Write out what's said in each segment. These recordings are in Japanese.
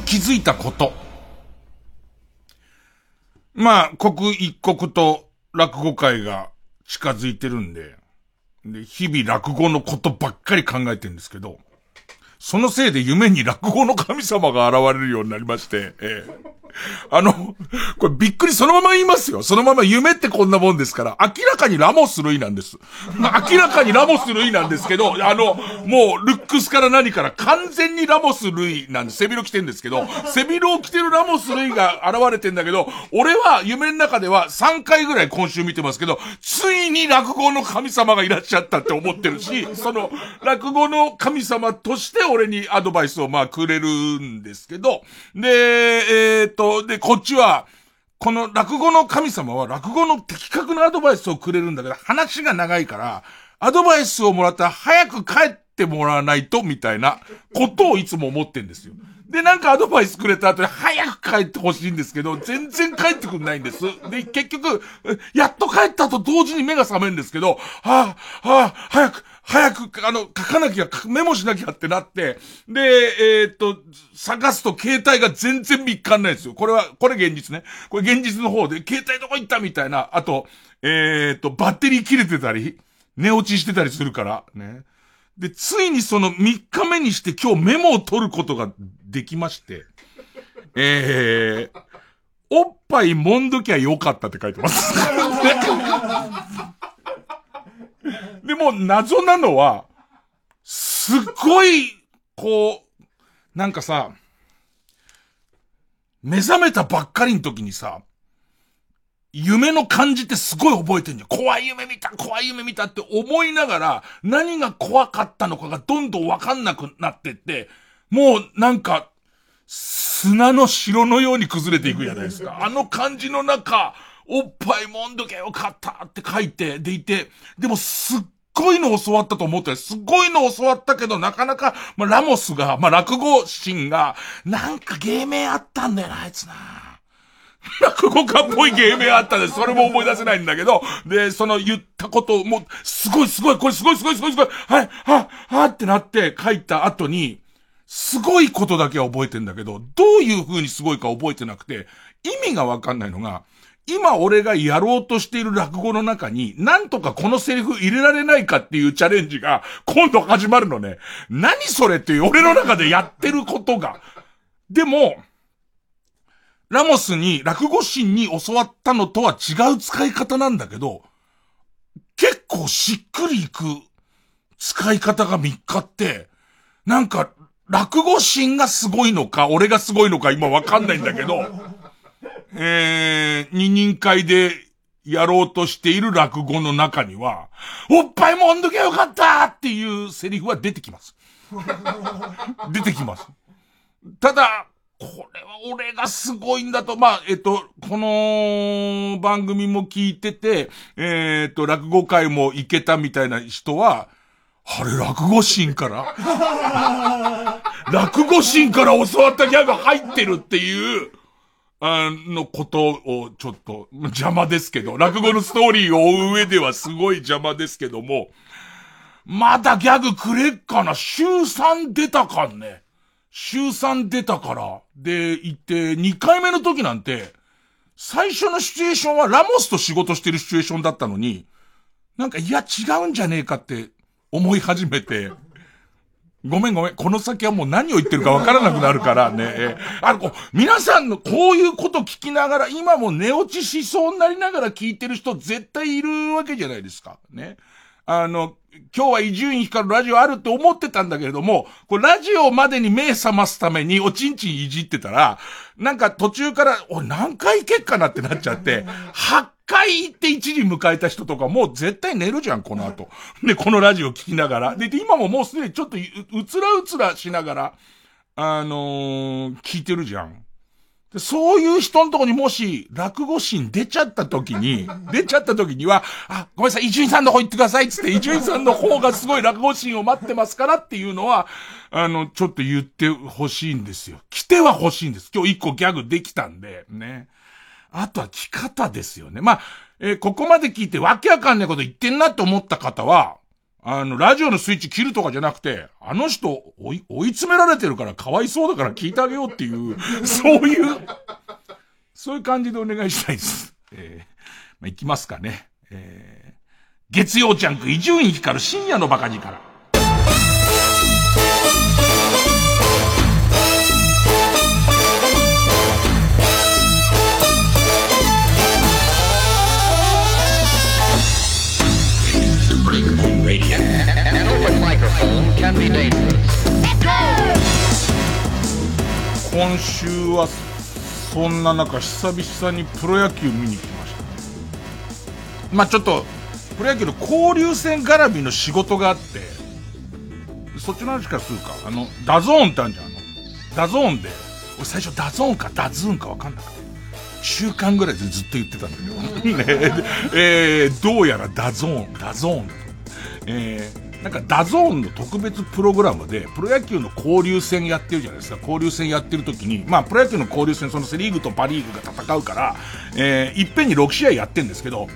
気づいたこと。まあ、刻一刻と落語会が近づいてるんで、で、日々落語のことばっかり考えてるんですけど、そのせいで夢に落語の神様が現れるようになりまして、ええあの、これびっくりそのまま言いますよ。そのまま夢ってこんなもんですから、明らかにラモス類なんです。明らかにラモス類なんですけど、あの、もう、ルックスから何から完全にラモス類なんです。背広着てんですけど、背広を着てるラモス類が現れてんだけど、俺は夢の中では3回ぐらい今週見てますけど、ついに落語の神様がいらっしゃったって思ってるし、その、落語の神様として俺にアドバイスをまあくれるんですけど、で、えー、っと、で、こっちは、この落語の神様は落語の的確なアドバイスをくれるんだけど、話が長いから、アドバイスをもらったら早く帰ってもらわないと、みたいなことをいつも思ってんですよ。で、なんかアドバイスくれた後に早く帰ってほしいんですけど、全然帰ってくんないんです。で、結局、やっと帰った後同時に目が覚めるんですけど、はあ、はあ、早く、早く、あの、書かなきゃ、メモしなきゃってなって、で、えー、っと、探すと携帯が全然見っかんないですよ。これは、これ現実ね。これ現実の方で、携帯どこ行ったみたいな。あと、えー、っと、バッテリー切れてたり、寝落ちしてたりするから、ね。で、ついにその3日目にして今日メモを取ることができまして、えー、おっぱい揉んどきゃよかったって書いてます。でも謎なのは、すっごい、こう、なんかさ、目覚めたばっかりの時にさ、夢の感じってすごい覚えてんじゃん。怖い夢見た、怖い夢見たって思いながら、何が怖かったのかがどんどんわかんなくなってって、もうなんか、砂の城のように崩れていくじゃないですか。あの感じの中、おっぱいもんどけよかったって書いて、でいて、でもすっごいの教わったと思って、すっごいの教わったけど、なかなか、まあ、ラモスが、まあ、落語神が、なんか芸名あったんだよな、あいつな。落語家っぽい芸名あったんで。それも思い出せないんだけど、で、その言ったことも、すごいすごい、これすごいすごいすごいすごい、はい、は、はってなって書いた後に、すごいことだけは覚えてんだけど、どういう風にすごいか覚えてなくて、意味がわかんないのが、今俺がやろうとしている落語の中に、なんとかこのセリフ入れられないかっていうチャレンジが、今度始まるのね。何それっていう俺の中でやってることが。でも、ラモスに落語神に教わったのとは違う使い方なんだけど、結構しっくりいく使い方が3日って、なんか、落語神がすごいのか、俺がすごいのか今わかんないんだけど、えー、二人会でやろうとしている落語の中には、おっぱいもんどけよかったっていうセリフは出てきます。出てきます。ただ、これは俺がすごいんだと、まあ、えっと、この番組も聞いてて、えー、っと、落語会も行けたみたいな人は、あれ、落語神から？落語神から教わったギャグ入ってるっていう、あのことをちょっと邪魔ですけど、落語のストーリーを追う上ではすごい邪魔ですけども、まだギャグくれっかな？週3出たかんね。週3出たから。で、行って、2回目の時なんて、最初のシチュエーションはラモスと仕事してるシチュエーションだったのに、なんか、いや、違うんじゃねえかって思い始めて、ごめんごめん。この先はもう何を言ってるかわからなくなるからね。えあの、皆さんのこういうこと聞きながら、今も寝落ちしそうになりながら聞いてる人絶対いるわけじゃないですか。ね。あの、今日は伊集院光るラジオあるって思ってたんだけれども、こラジオまでに目覚ますためにおちんちんいじってたら、なんか途中から、お何回行けっかなってなっちゃって、8回行って1時迎えた人とかもう絶対寝るじゃん、この後。で、このラジオ聞きながら。で、今ももうすでにちょっとうつらうつらしながら、あのー、聞いてるじゃん。そういう人のとこにもし、落語シーン出ちゃった時に、出ちゃった時には、あ、ごめんなさい、伊集院さんの方行ってくださいっつって、伊集院さんの方がすごい落語シーンを待ってますからっていうのは、あの、ちょっと言ってほしいんですよ。来ては欲しいんです。今日一個ギャグできたんで、ね。あとは着方ですよね。まあ、えー、ここまで聞いてわけわかんないこと言ってんなって思った方は、あの、ラジオのスイッチ切るとかじゃなくて、あの人、追い、追い詰められてるからかわいそうだから聞いてあげようっていう、そういう、そういう感じでお願いしたいです。えー、まあ、いきますかね。えー、月曜ジャンク、伊集院光る深夜のバカ力から。今週はそんな中久々にプロ野球見に来ました。まあちょっとプロ野球の交流戦絡みの仕事があってそっちの話からするか。あのダゾーンってあるじゃんあの。ダゾーンで俺最初ダゾーンかダズーンか分かんなくて週間ぐらいでずっと言ってたんだけど。ね。えー、どうやらダゾーンダゾーン。だとえーなんかダゾーンの特別プログラムで、プロ野球の交流戦やってるじゃないですか。交流戦やってる時に、まあ、プロ野球の交流戦、そのセリーグとパリーグが戦うから、えー、いっぺんに6試合やってんですけど、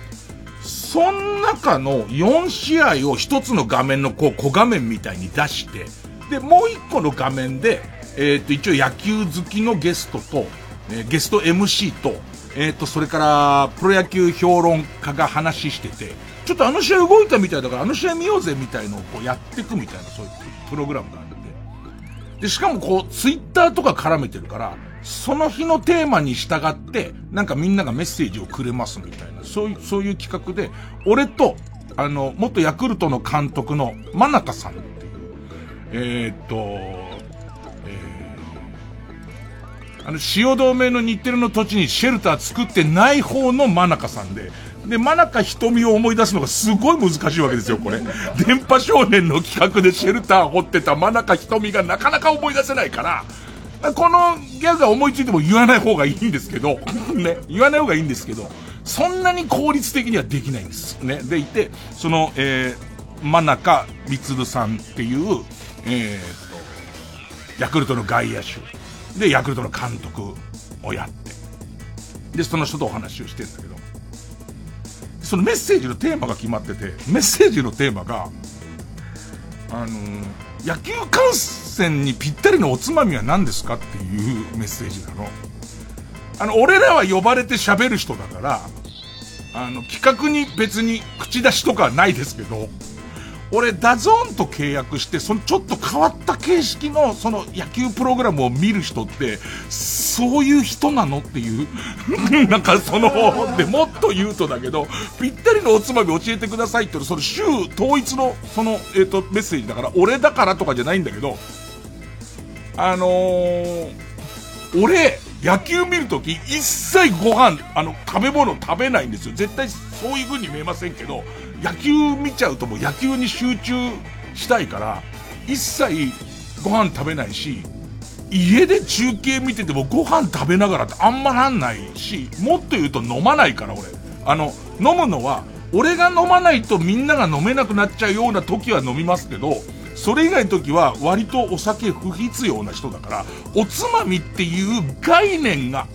その中の4試合を1つの画面のこう小画面みたいに出して、で、もう1個の画面で、えっ、と、一応野球好きのゲストと、えー、ゲスト MC と、えっ、ー、と、それから、プロ野球評論家が話してて、ちょっとあの試合動いたみたいだから、あの試合見ようぜみたいのをこうやっていくみたいな、そういうプログラムがあるんで。で、しかもこう、ツイッターとか絡めてるから、その日のテーマに従って、なんかみんながメッセージをくれますみたいな、そういう、そういう企画で、俺と、あの、元ヤクルトの監督の真中さんっていう、えー、っと、えー、あの、汐留の日テレの土地にシェルター作ってない方の真中さんで、で、真中瞳を思い出すのがすごい難しいわけですよ、これ。電波少年の企画でシェルター掘ってた真中瞳がなかなか思い出せないから、このギャグが思いついても言わない方がいいんですけど、ね、言わない方がいいんですけど、そんなに効率的にはできないんです。ね。でいて、その、えー、真中光さんっていう、えー、ヤクルトの外野手。で、ヤクルトの監督をやって。で、その人とお話をしてるんだけど、そのメッセージのテーマが決まってて、メッセージのテーマが、あのー、野球観戦にぴったりのおつまみは何ですかっていうメッセージなの。あの、俺らは呼ばれて喋る人だから、あの、企画に別に口出しとかはないですけど、俺、ダゾーンと契約して、そのちょっと変わった形式の、その野球プログラムを見る人って、そういう人なのっていう。なんかその、で、もっと言うとだけど、ぴったりのおつまみ教えてくださいって、その週統一の、その、えっ、ー、と、メッセージだから、俺だからとかじゃないんだけど、あのー、俺、野球見るとき、一切ご飯、あの、食べ物食べないんですよ。絶対そういう風に見えませんけど、野球見ちゃうともう野球に集中したいから、一切ご飯食べないし、家で中継見ててもご飯食べながらってあんまなんないし、もっと言うと飲まないから俺。あの、飲むのは、俺が飲まないとみんなが飲めなくなっちゃうような時は飲みますけど、それ以外の時は割とお酒不必要な人だから、おつまみっていう概念が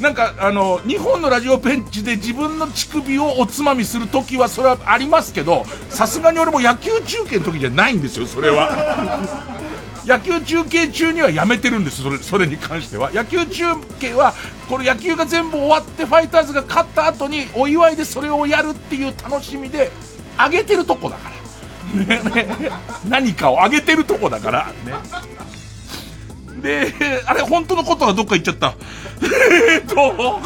なんか、あの、日本のラジオペンチで自分の乳首をおつまみするときはそれはありますけど、さすがに俺も野球中継の時じゃないんですよ、それは。野球中継中にはやめてるんです、それ、それに関しては。野球中継は、これ野球が全部終わってファイターズが勝った後にお祝いでそれをやるっていう楽しみで、あげてるとこだから。何かをあげてるとこだから、ね。で、あれ、本当のことはどっか行っちゃった。えっと、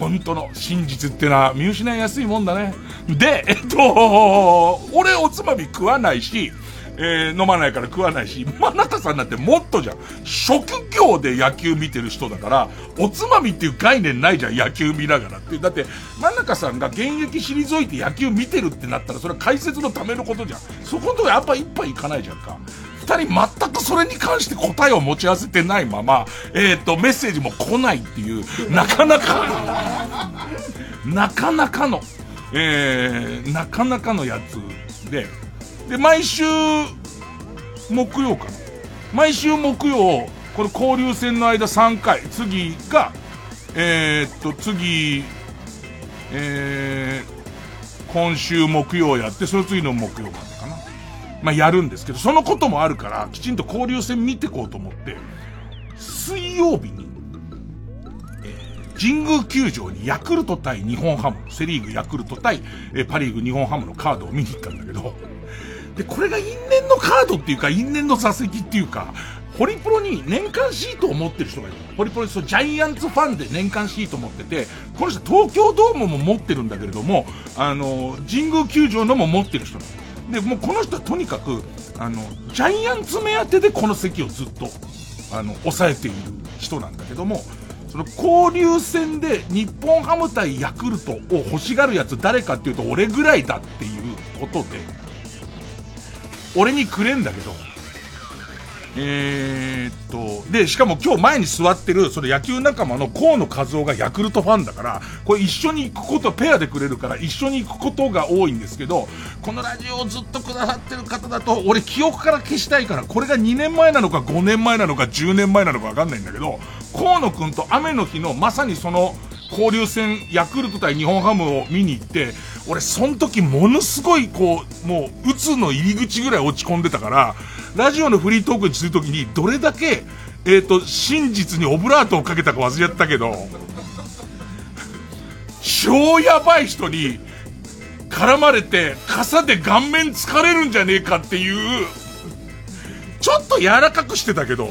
本当の真実ってのは見失いやすいもんだね。で、えっと、俺おつまみ食わないし、えー、飲まないから食わないし、真中さんなんてもっとじゃん。職業で野球見てる人だから、おつまみっていう概念ないじゃん、野球見ながらって。だって、真中さんが現役退いて野球見てるってなったら、それは解説のためのことじゃん。そこのとこやっぱ一杯いかないじゃんか。二人全くそれに関して答えを持ち合わせてないまま、えっ、ー、と、メッセージも来ないっていう、なかなかなかなかの、えー、なかなかのやつで、で、毎週、木曜かな。毎週木曜、これ交流戦の間3回、次が、えー、っと、次、えー、今週木曜やって、その次の木曜かな。まあ、やるんですけど、そのこともあるから、きちんと交流戦見てこうと思って、水曜日に、えー、神宮球場にヤクルト対日本ハム、セリーグヤクルト対、えー、パリーグ日本ハムのカードを見に行ったんだけど、で、これが因縁のカードっていうか、因縁の座席っていうか、ホリプロに年間シートを持ってる人がいる。ホリプロにそうジャイアンツファンで年間シートを持ってて、この人東京ドームも持ってるんだけれども、あの、神宮球場のも持ってる人なの。で、もうこの人はとにかく、あの、ジャイアンツ目当てでこの席をずっと、あの、抑えている人なんだけども、その交流戦で日本ハム対ヤクルトを欲しがるやつ誰かっていうと俺ぐらいだっていうことで、俺にくれんだけど、えー、っと、で、しかも今日前に座ってる、その野球仲間の河野和夫がヤクルトファンだから、これ一緒に行くこと、ペアでくれるから一緒に行くことが多いんですけど、このラジオをずっとくださってる方だと、俺記憶から消したいから、これが2年前なのか5年前なのか10年前なのかわかんないんだけど、河野くんと雨の日のまさにその、交流戦、ヤクルト対日本ハムを見に行って、俺、その時ものすごい、こう、もう、鬱の入り口ぐらい落ち込んでたから、ラジオのフリートークにするときに、どれだけ、えっ、ー、と、真実にオブラートをかけたか忘れちゃったけど、超やばい人に絡まれて、傘で顔面疲れるんじゃねえかっていう、ちょっと柔らかくしてたけど、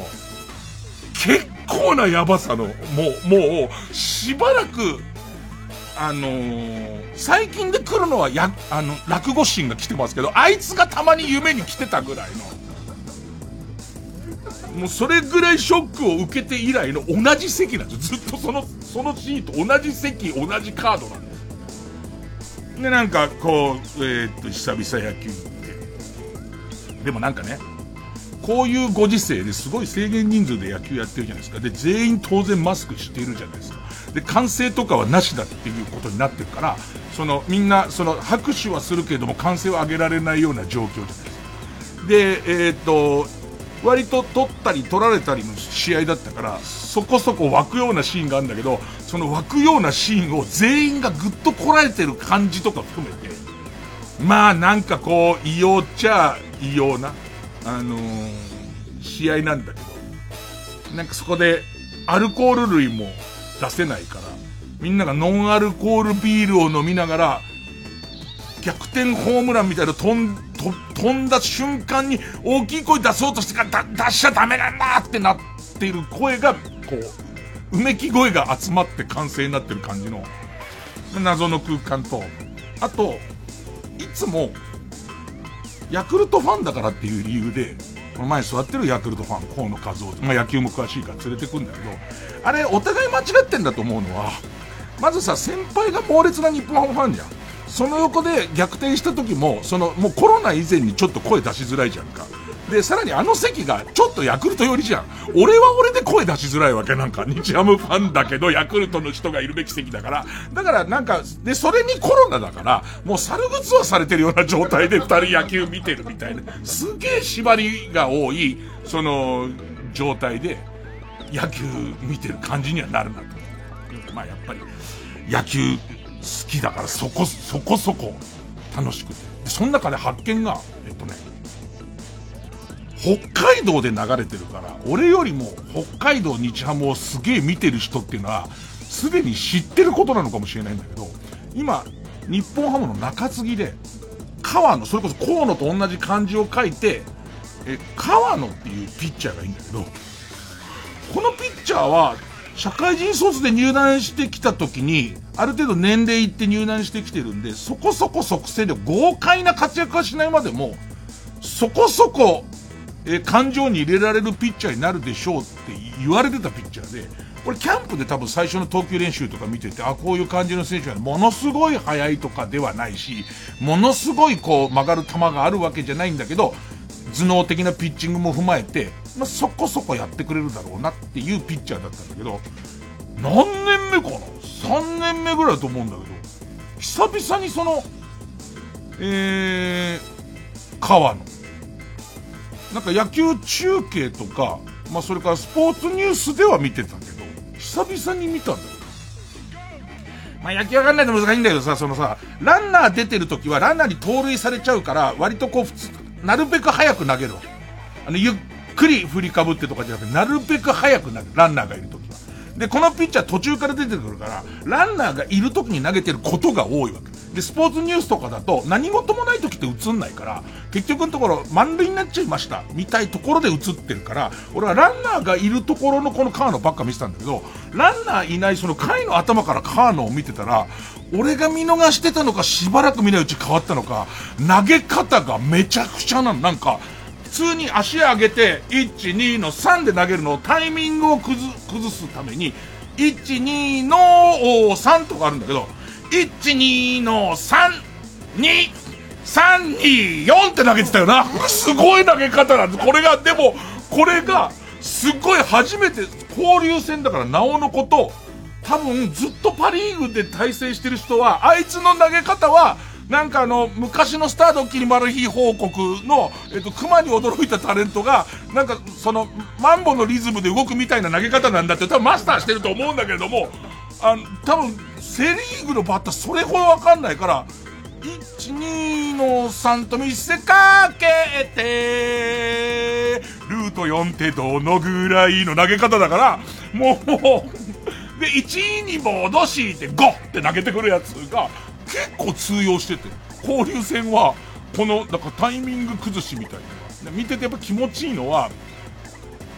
結構なやばさの、もう、もう、しばらく、あのー、最近で来るのはや、あの、落語シーンが来てますけど、あいつがたまに夢に来てたぐらいの、もうそれぐらいショックを受けて以来の同じ席なんですよずっとその、そのシート、同じ席、同じカードなんです。で、なんか、こう、えー、っと、久々野球行って。でもなんかね、こういうご時世ですごい制限人数で野球やってるじゃないですか。で、全員当然マスクしているじゃないですか。で、歓声とかはなしだっていうことになってるから、その、みんな、その、拍手はするけれども、歓声を上げられないような状況じゃないですか。で、えっ、と、割と取ったり取られたりの試合だったから、そこそこ湧くようなシーンがあるんだけど、その湧くようなシーンを全員がぐっとこらえてる感じとか含めて、まあなんかこう、異様っちゃ異様な、あのー、試合なんだけど、なんかそこで、アルコール類も出せないから、みんながノンアルコールビールを飲みながら、逆転ホームランみたいな飛ん、と飛んだ瞬間に大きい声出そうとしてから出しちゃダメなんだってなっている声が、こう、うめき声が集まって完成になってる感じの、謎の空間と、あと、いつも、ヤクルトファンだからっていう理由で、この前座ってるヤクルトファン、河野和夫、まあ野球も詳しいから連れてくんだけど、あれ、お互い間違ってんだと思うのは、まずさ、先輩が猛烈な日本ハムファンじゃん。その横で逆転した時も、その、もうコロナ以前にちょっと声出しづらいじゃんか。で、さらにあの席がちょっとヤクルト寄りじゃん。俺は俺で声出しづらいわけなんか。日ハムファンだけど、ヤクルトの人がいるべき席だから。だからなんか、で、それにコロナだから、もう猿靴はされてるような状態で二人野球見てるみたいな。すげえ縛りが多い、その、状態で、野球見てる感じにはなるなと。まあやっぱり、野球好きだからそこ、そこそこ楽しくて。その中で発見が、えっとね、北海道で流れてるから、俺よりも北海道日ハムをすげえ見てる人っていうのは、すでに知ってることなのかもしれないんだけど、今、日本ハムの中継ぎで、川野、それこそ河野と同じ漢字を書いて、え、川野っていうピッチャーがいいんだけど、このピッチャーは、社会人卒で入団してきた時に、ある程度年齢いって入団してきてるんで、そこそこ即戦力、豪快な活躍はしないまでも、そこそこえ、感情に入れられるピッチャーになるでしょうって言われてたピッチャーで、これキャンプで多分最初の投球練習とか見てて、あ、こういう感じの選手はものすごい速いとかではないし、ものすごいこう曲がる球があるわけじゃないんだけど、頭脳的なピッチングも踏まえて、まあ、そこそこやってくれるだろうなっていうピッチャーだったんだけど、何年目かな ?3 年目ぐらいだと思うんだけど、久々にその、えー、川野。なんか野球中継とか、まあそれからスポーツニュースでは見てたけど、久々に見たんだよ。まあ、野球わかんないと難しいんだけどさ、そのさ、ランナー出てる時はランナーに盗塁されちゃうから、割とこう普通、なるべく早く投げるわあの、ゆっくり振りかぶってとかじゃなくて、なるべく早く投げる。ランナーがいる時は。で、このピッチャー途中から出てくるから、ランナーがいる時に投げてることが多いわけ。で、スポーツニュースとかだと、何事もない時って映んないから、結局のところ、満塁になっちゃいました、みたいところで映ってるから、俺はランナーがいるところのこの川野ばっか見てたんだけど、ランナーいないその回の頭から川野を見てたら、俺が見逃してたのか、しばらく見ないうち変わったのか、投げ方がめちゃくちゃなの。なんか、普通に足上げて、1、2の3で投げるのをタイミングを崩すために、1、2の3とかあるんだけど、1、2の3、2、3、2、4って投げてたよな。すごい投げ方なんです。これが、でも、これが、すごい初めて、交流戦だから、なおのこと、多分ずっとパリーグで対戦してる人は、あいつの投げ方は、なんかあの、昔のスタードッキリマル秘報告の、えっと、熊に驚いたタレントが、なんか、その、マンボのリズムで動くみたいな投げ方なんだって多分マスターしてると思うんだけれども、あの、多分、セリーグのバッターそれほどわかんないから、1、2の3と見せかけて、ルート4ってどのぐらいの投げ方だから、もう、で、1に戻して5って投げてくるやつが、結構通用してて、交流戦は、この、なんかタイミング崩しみたいな。見ててやっぱ気持ちいいのは、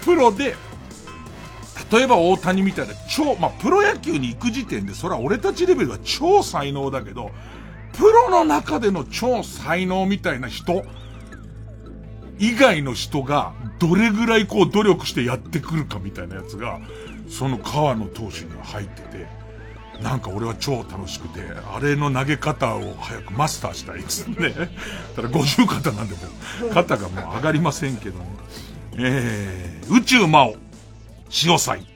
プロで、例えば大谷みたいな超、まあ、プロ野球に行く時点で、それは俺たちレベルは超才能だけど、プロの中での超才能みたいな人以外の人が、どれぐらいこう努力してやってくるかみたいなやつが、その川野投手には入ってて、なんか俺は超楽しくて、あれの投げ方を早くマスターしたいですね。ただ50肩なんでも、肩がもう上がりませんけども。えー、宇宙魔王、潮祭。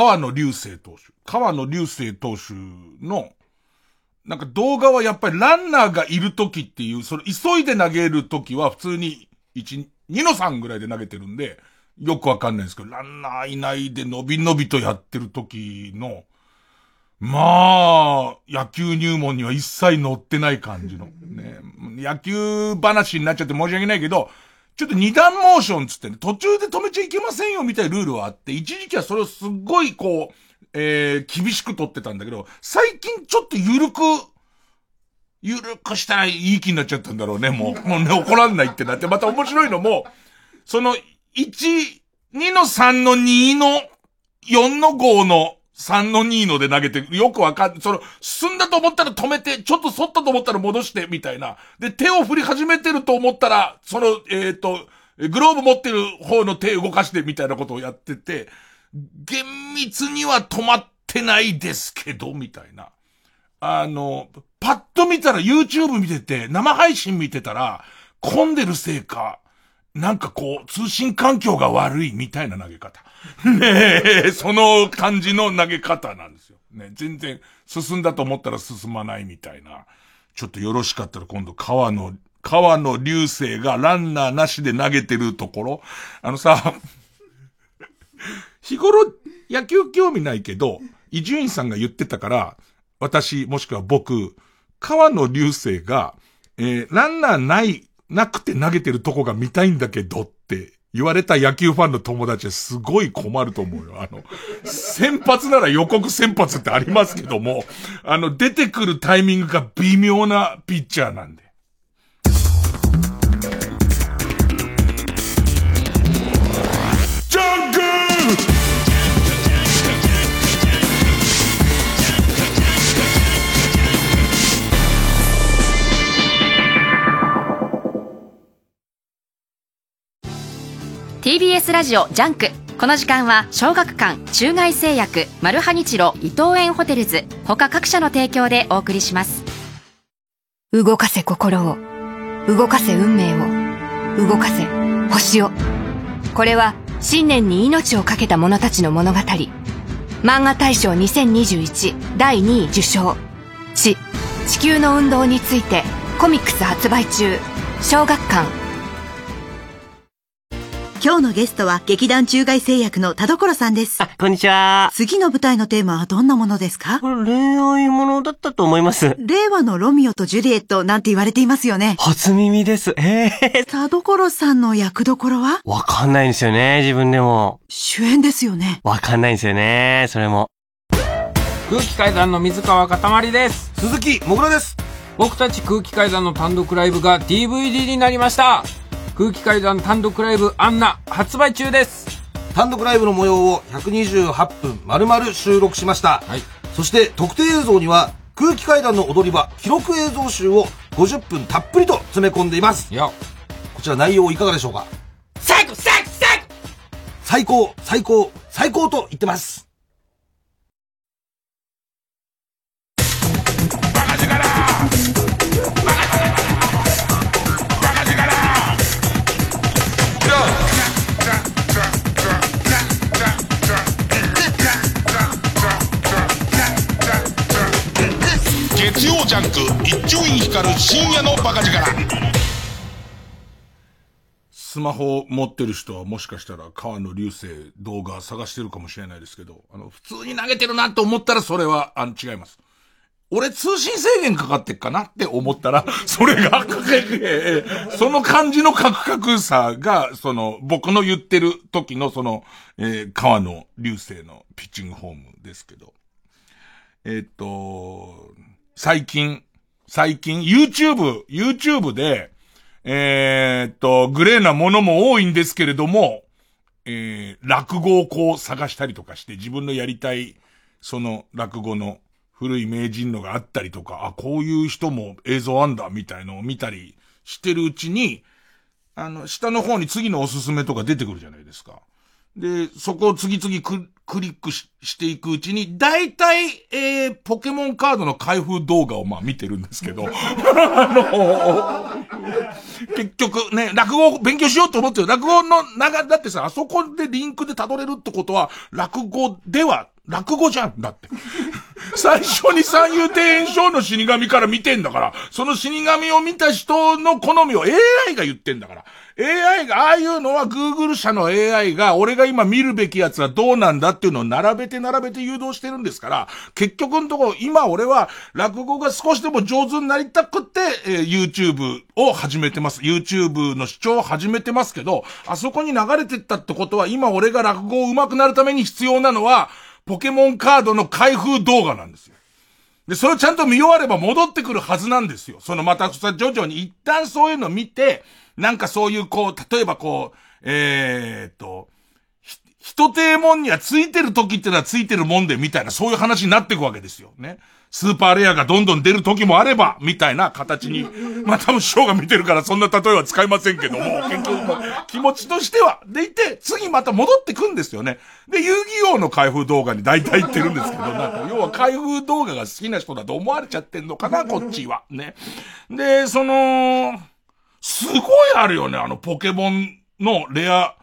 川野流星投手、川野流星投手の、なんか動画はやっぱりランナーがいる時っていう、それ急いで投げる時は普通に1、2の3ぐらいで投げてるんで、よくわかんないですけど、ランナーいないで伸び伸びとやってる時の、まあ、野球入門には一切載ってない感じの。ね、野球話になっちゃって申し訳ないけど、ちょっと二段モーションつってね、途中で止めちゃいけませんよみたいなルールはあって、一時期はそれをすっごいこう、えー、厳しく取ってたんだけど、最近ちょっと緩く、緩くしたらいい気になっちゃったんだろうね、もう。もうね、怒らんないってなって、また面白いのも、その、1、2の3の2の4の5の3の2ので投げて、よくわかん、その、進んだと思ったら止めて、ちょっと反ったと思ったら戻して、みたいな。で、手を振り始めてると思ったら、その、えっ、ー、と、グローブ持ってる方の手動かして、みたいなことをやってて、厳密には止まってないですけど、みたいな。あの、パッと見たら YouTube 見てて、生配信見てたら、混んでるせいか、なんかこう、通信環境が悪いみたいな投げ方。ねえ、その感じの投げ方なんですよ。ね、全然進んだと思ったら進まないみたいな。ちょっとよろしかったら今度川の、川の流星がランナーなしで投げてるところ。あのさ、日頃野球興味ないけど、伊集院さんが言ってたから、私もしくは僕、川野流星が、えー、ランナーない、なくて投げてるとこが見たいんだけどって言われた野球ファンの友達はすごい困ると思うよ。あの、先発なら予告先発ってありますけども、あの、出てくるタイミングが微妙なピッチャーなんで。TBS ラジオジャンク。この時間は小学館中外製薬マルハニチロ伊藤園ホテルズ。他各社の提供でお送りします。動かせ心を動かせ運命を動かせ星を。これは信念に命を懸けた者たちの物語。漫画大賞2021第2位受賞。地地球の運動についてコミックス発売中。小学館今日のゲストは劇団中外製薬の田所さんです。あ、こんにちは。次の舞台のテーマはどんなものですか？恋愛ものだったと思います。令和のロミオとジュリエットなんて言われていますよね。初耳です。ええー。田所さんの役どころは？わかんないんですよね、自分でも。主演ですよね。わかんないんですよね、それも。空気階段の水川かたまりです。鈴木もぐらです。僕たち空気階段の単独ライブが DVD になりました。空気階段単独ライブアンナ発売中です。単独ライブの模様を128分丸々収録しました、はい、そして特定映像には空気階段の踊り場記録映像集を50分たっぷりと詰め込んでいます。こちら内容いかがでしょうか？最高最高。最高最高最高と言ってます月曜ジャンク一丁院光る深夜のバカ力スマホ持ってる人はもしかしたら川野流星動画探してるかもしれないですけど、あの、普通に投げてるなと思ったらそれは、あの、違います。俺通信制限かかってっかなって思ったら、それが、その感じのカクカクさが、その、僕の言ってる時のその、えー、川野流星のピッチングフォームですけど。えー、っと、最近、最近、YouTube、YouTube で、えー、っと、グレーなものも多いんですけれども、えー、落語をこう探したりとかして、自分のやりたい、その落語の古い名人のがあったりとか、あ、こういう人も映像あんだ、みたいのを見たりしてるうちに、あの、下の方に次のおすすめとか出てくるじゃないですか。で、そこを次々ククリックししていくうちに、大体、えー、ポケモンカードの開封動画をまあ見てるんですけど、あ の結局ね、落語を勉強しようと思ってる。落語の長、だってさ、あそこでリンクで辿れるってことは、落語では、落語じゃんだって。最初に三遊庭園賞の死神から見てんだから、その死神を見た人の好みを AI が言ってんだから。AI が、ああいうのは Google 社の AI が、俺が今見るべきやつはどうなんだっていうのを並べて並べて誘導してるんですから、結局のところ、今俺は落語が少しでも上手になりたくって、えー、YouTube を始めてます。YouTube の視聴を始めてますけど、あそこに流れてったってことは、今俺が落語を上手くなるために必要なのは、ポケモンカードの開封動画なんですよ。で、それをちゃんと見終われば戻ってくるはずなんですよ。そのまた、徐々に一旦そういうの見て、なんかそういうこう、例えばこう、えー、っと、一定もんにはついてる時ってのはついてるもんで、みたいな、そういう話になっていくわけですよ。ね。スーパーレアがどんどん出る時もあれば、みたいな形に、まあ多分師匠が見てるからそんな例えは使いませんけども、結局も気持ちとしては、でいて、次また戻ってくんですよね。で、遊戯王の開封動画に大体言ってるんですけど、なんか、要は開封動画が好きな人だと思われちゃってんのかな、こっちは。ね。で、その、すごいあるよね、あのポケモンのレア、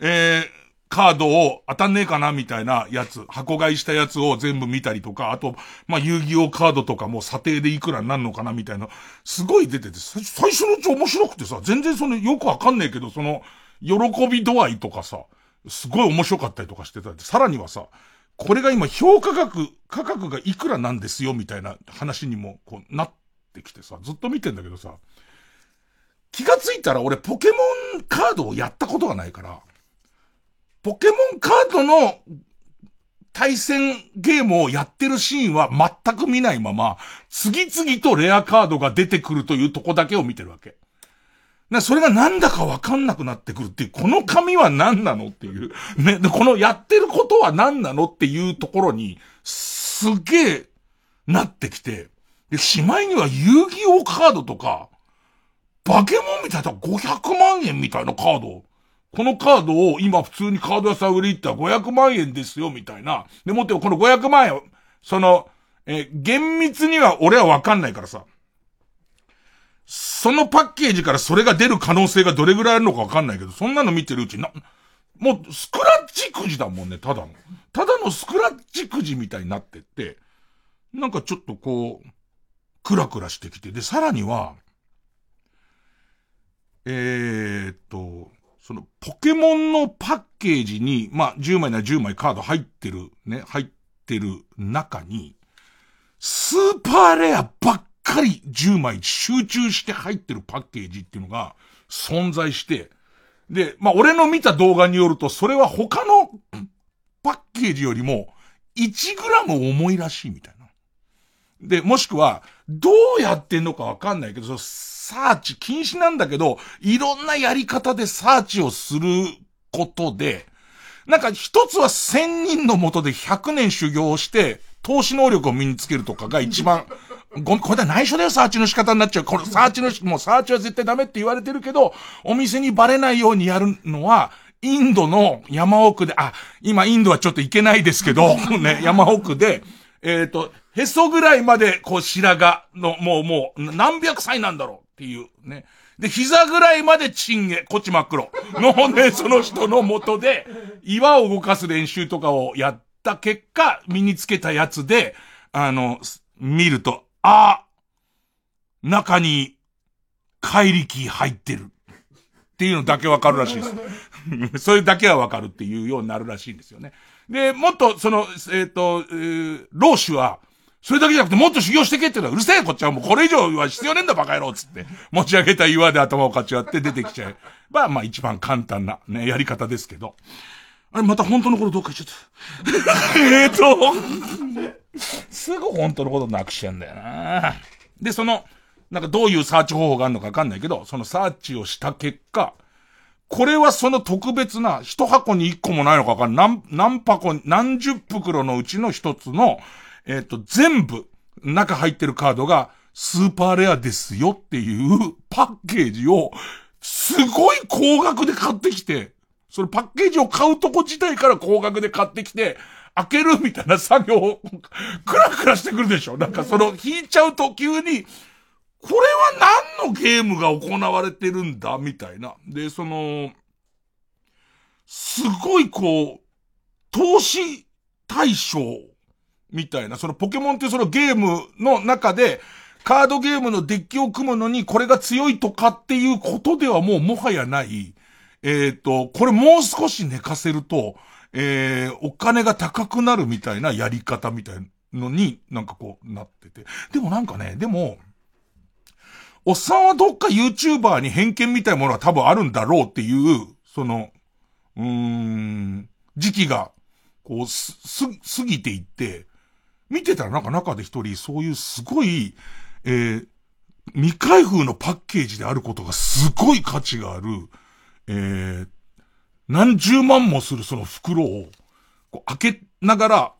えー、カードを当たんねえかなみたいなやつ、箱買いしたやつを全部見たりとか、あと、まあ、遊戯王カードとかも査定でいくらになるのかなみたいな、すごい出てて、最初のうち面白くてさ、全然その、よくわかんねえけど、その、喜び度合いとかさ、すごい面白かったりとかしてた。さらにはさ、これが今評価額、価格がいくらなんですよみたいな話にも、こう、なってきてさ、ずっと見てんだけどさ、気がついたら俺ポケモンカードをやったことがないから、ポケモンカードの対戦ゲームをやってるシーンは全く見ないまま、次々とレアカードが出てくるというとこだけを見てるわけ。な、それがなんだかわかんなくなってくるっていう、この紙は何なのっていう。ね、で、このやってることは何なのっていうところに、すげえ、なってきて、で、しまいには遊戯王カードとか、バケモンみたいな500万円みたいなカード。このカードを今普通にカード屋さん売り行ったら500万円ですよ、みたいな。でもってこの500万円、その、え厳密には俺はわかんないからさ。そのパッケージからそれが出る可能性がどれぐらいあるのかわかんないけど、そんなの見てるうちな、もうスクラッチくじだもんね、ただの。ただのスクラッチくじみたいになってって、なんかちょっとこう、クラクラしてきて、で、さらには、えー、っと、その、ポケモンのパッケージに、まあ、10枚なら10枚カード入ってる、ね、入ってる中に、スーパーレアばっかり10枚集中して入ってるパッケージっていうのが存在して、で、まあ、俺の見た動画によると、それは他のパッケージよりも1グラム重いらしいみたいな。で、もしくは、どうやってんのかわかんないけど、サーチ禁止なんだけど、いろんなやり方でサーチをすることで、なんか一つは千人のもとで100年修行をして、投資能力を身につけるとかが一番、ごこれは内緒だよ、サーチの仕方になっちゃう。このサーチの、もうサーチは絶対ダメって言われてるけど、お店にバレないようにやるのは、インドの山奥で、あ、今インドはちょっと行けないですけど、ね、山奥で、えっ、ー、と、へそぐらいまで、こう、白髪の、もう、もう、何百歳なんだろう。っていうね。で、膝ぐらいまでチンゲ、こっち真っ黒。のね、その人の元で、岩を動かす練習とかをやった結果、身につけたやつで、あの、見ると、あ中に、怪力入ってる。っていうのだけわかるらしいです。それだけはわかるっていうようになるらしいんですよね。で、もっと、その、えっ、ー、と、えー、老子は、それだけじゃなくてもっと修行してけって言うのはうるせえこっちはもうこれ以上は必要ねえんだバカ野郎つって。持ち上げた岩で頭をかち割って出てきちゃえば、まあ一番簡単なね、やり方ですけど。あれ、また本当のことどっか行っちゃった。えっと、すぐ本当のことなくしちゃうんだよな。で、その、なんかどういうサーチ方法があるのかわかんないけど、そのサーチをした結果、これはその特別な、一箱に一個もないのかわかんない。何、何箱、何十袋のうちの一つの、えっ、ー、と、全部、中入ってるカードが、スーパーレアですよっていうパッケージを、すごい高額で買ってきて、そのパッケージを買うとこ自体から高額で買ってきて、開けるみたいな作業を、クラクラしてくるでしょ。なんかその、引いちゃうと急に、これは何のゲームが行われてるんだ？みたいな。で、その、すごいこう、投資対象みたいな、そのポケモンってそのゲームの中で、カードゲームのデッキを組むのにこれが強いとかっていうことではもうもはやない、えっ、ー、と、これもう少し寝かせると、えー、お金が高くなるみたいなやり方みたいのになんかこうなってて。でもなんかね、でも、おっさんはどっか YouTuber に偏見みたいなものは多分あるんだろうっていう、その、うーん、時期が、こう、す、す、過ぎていって、見てたらなんか中で一人そういうすごい、えー、未開封のパッケージであることがすごい価値がある、えー、何十万もするその袋を、こう開けながら、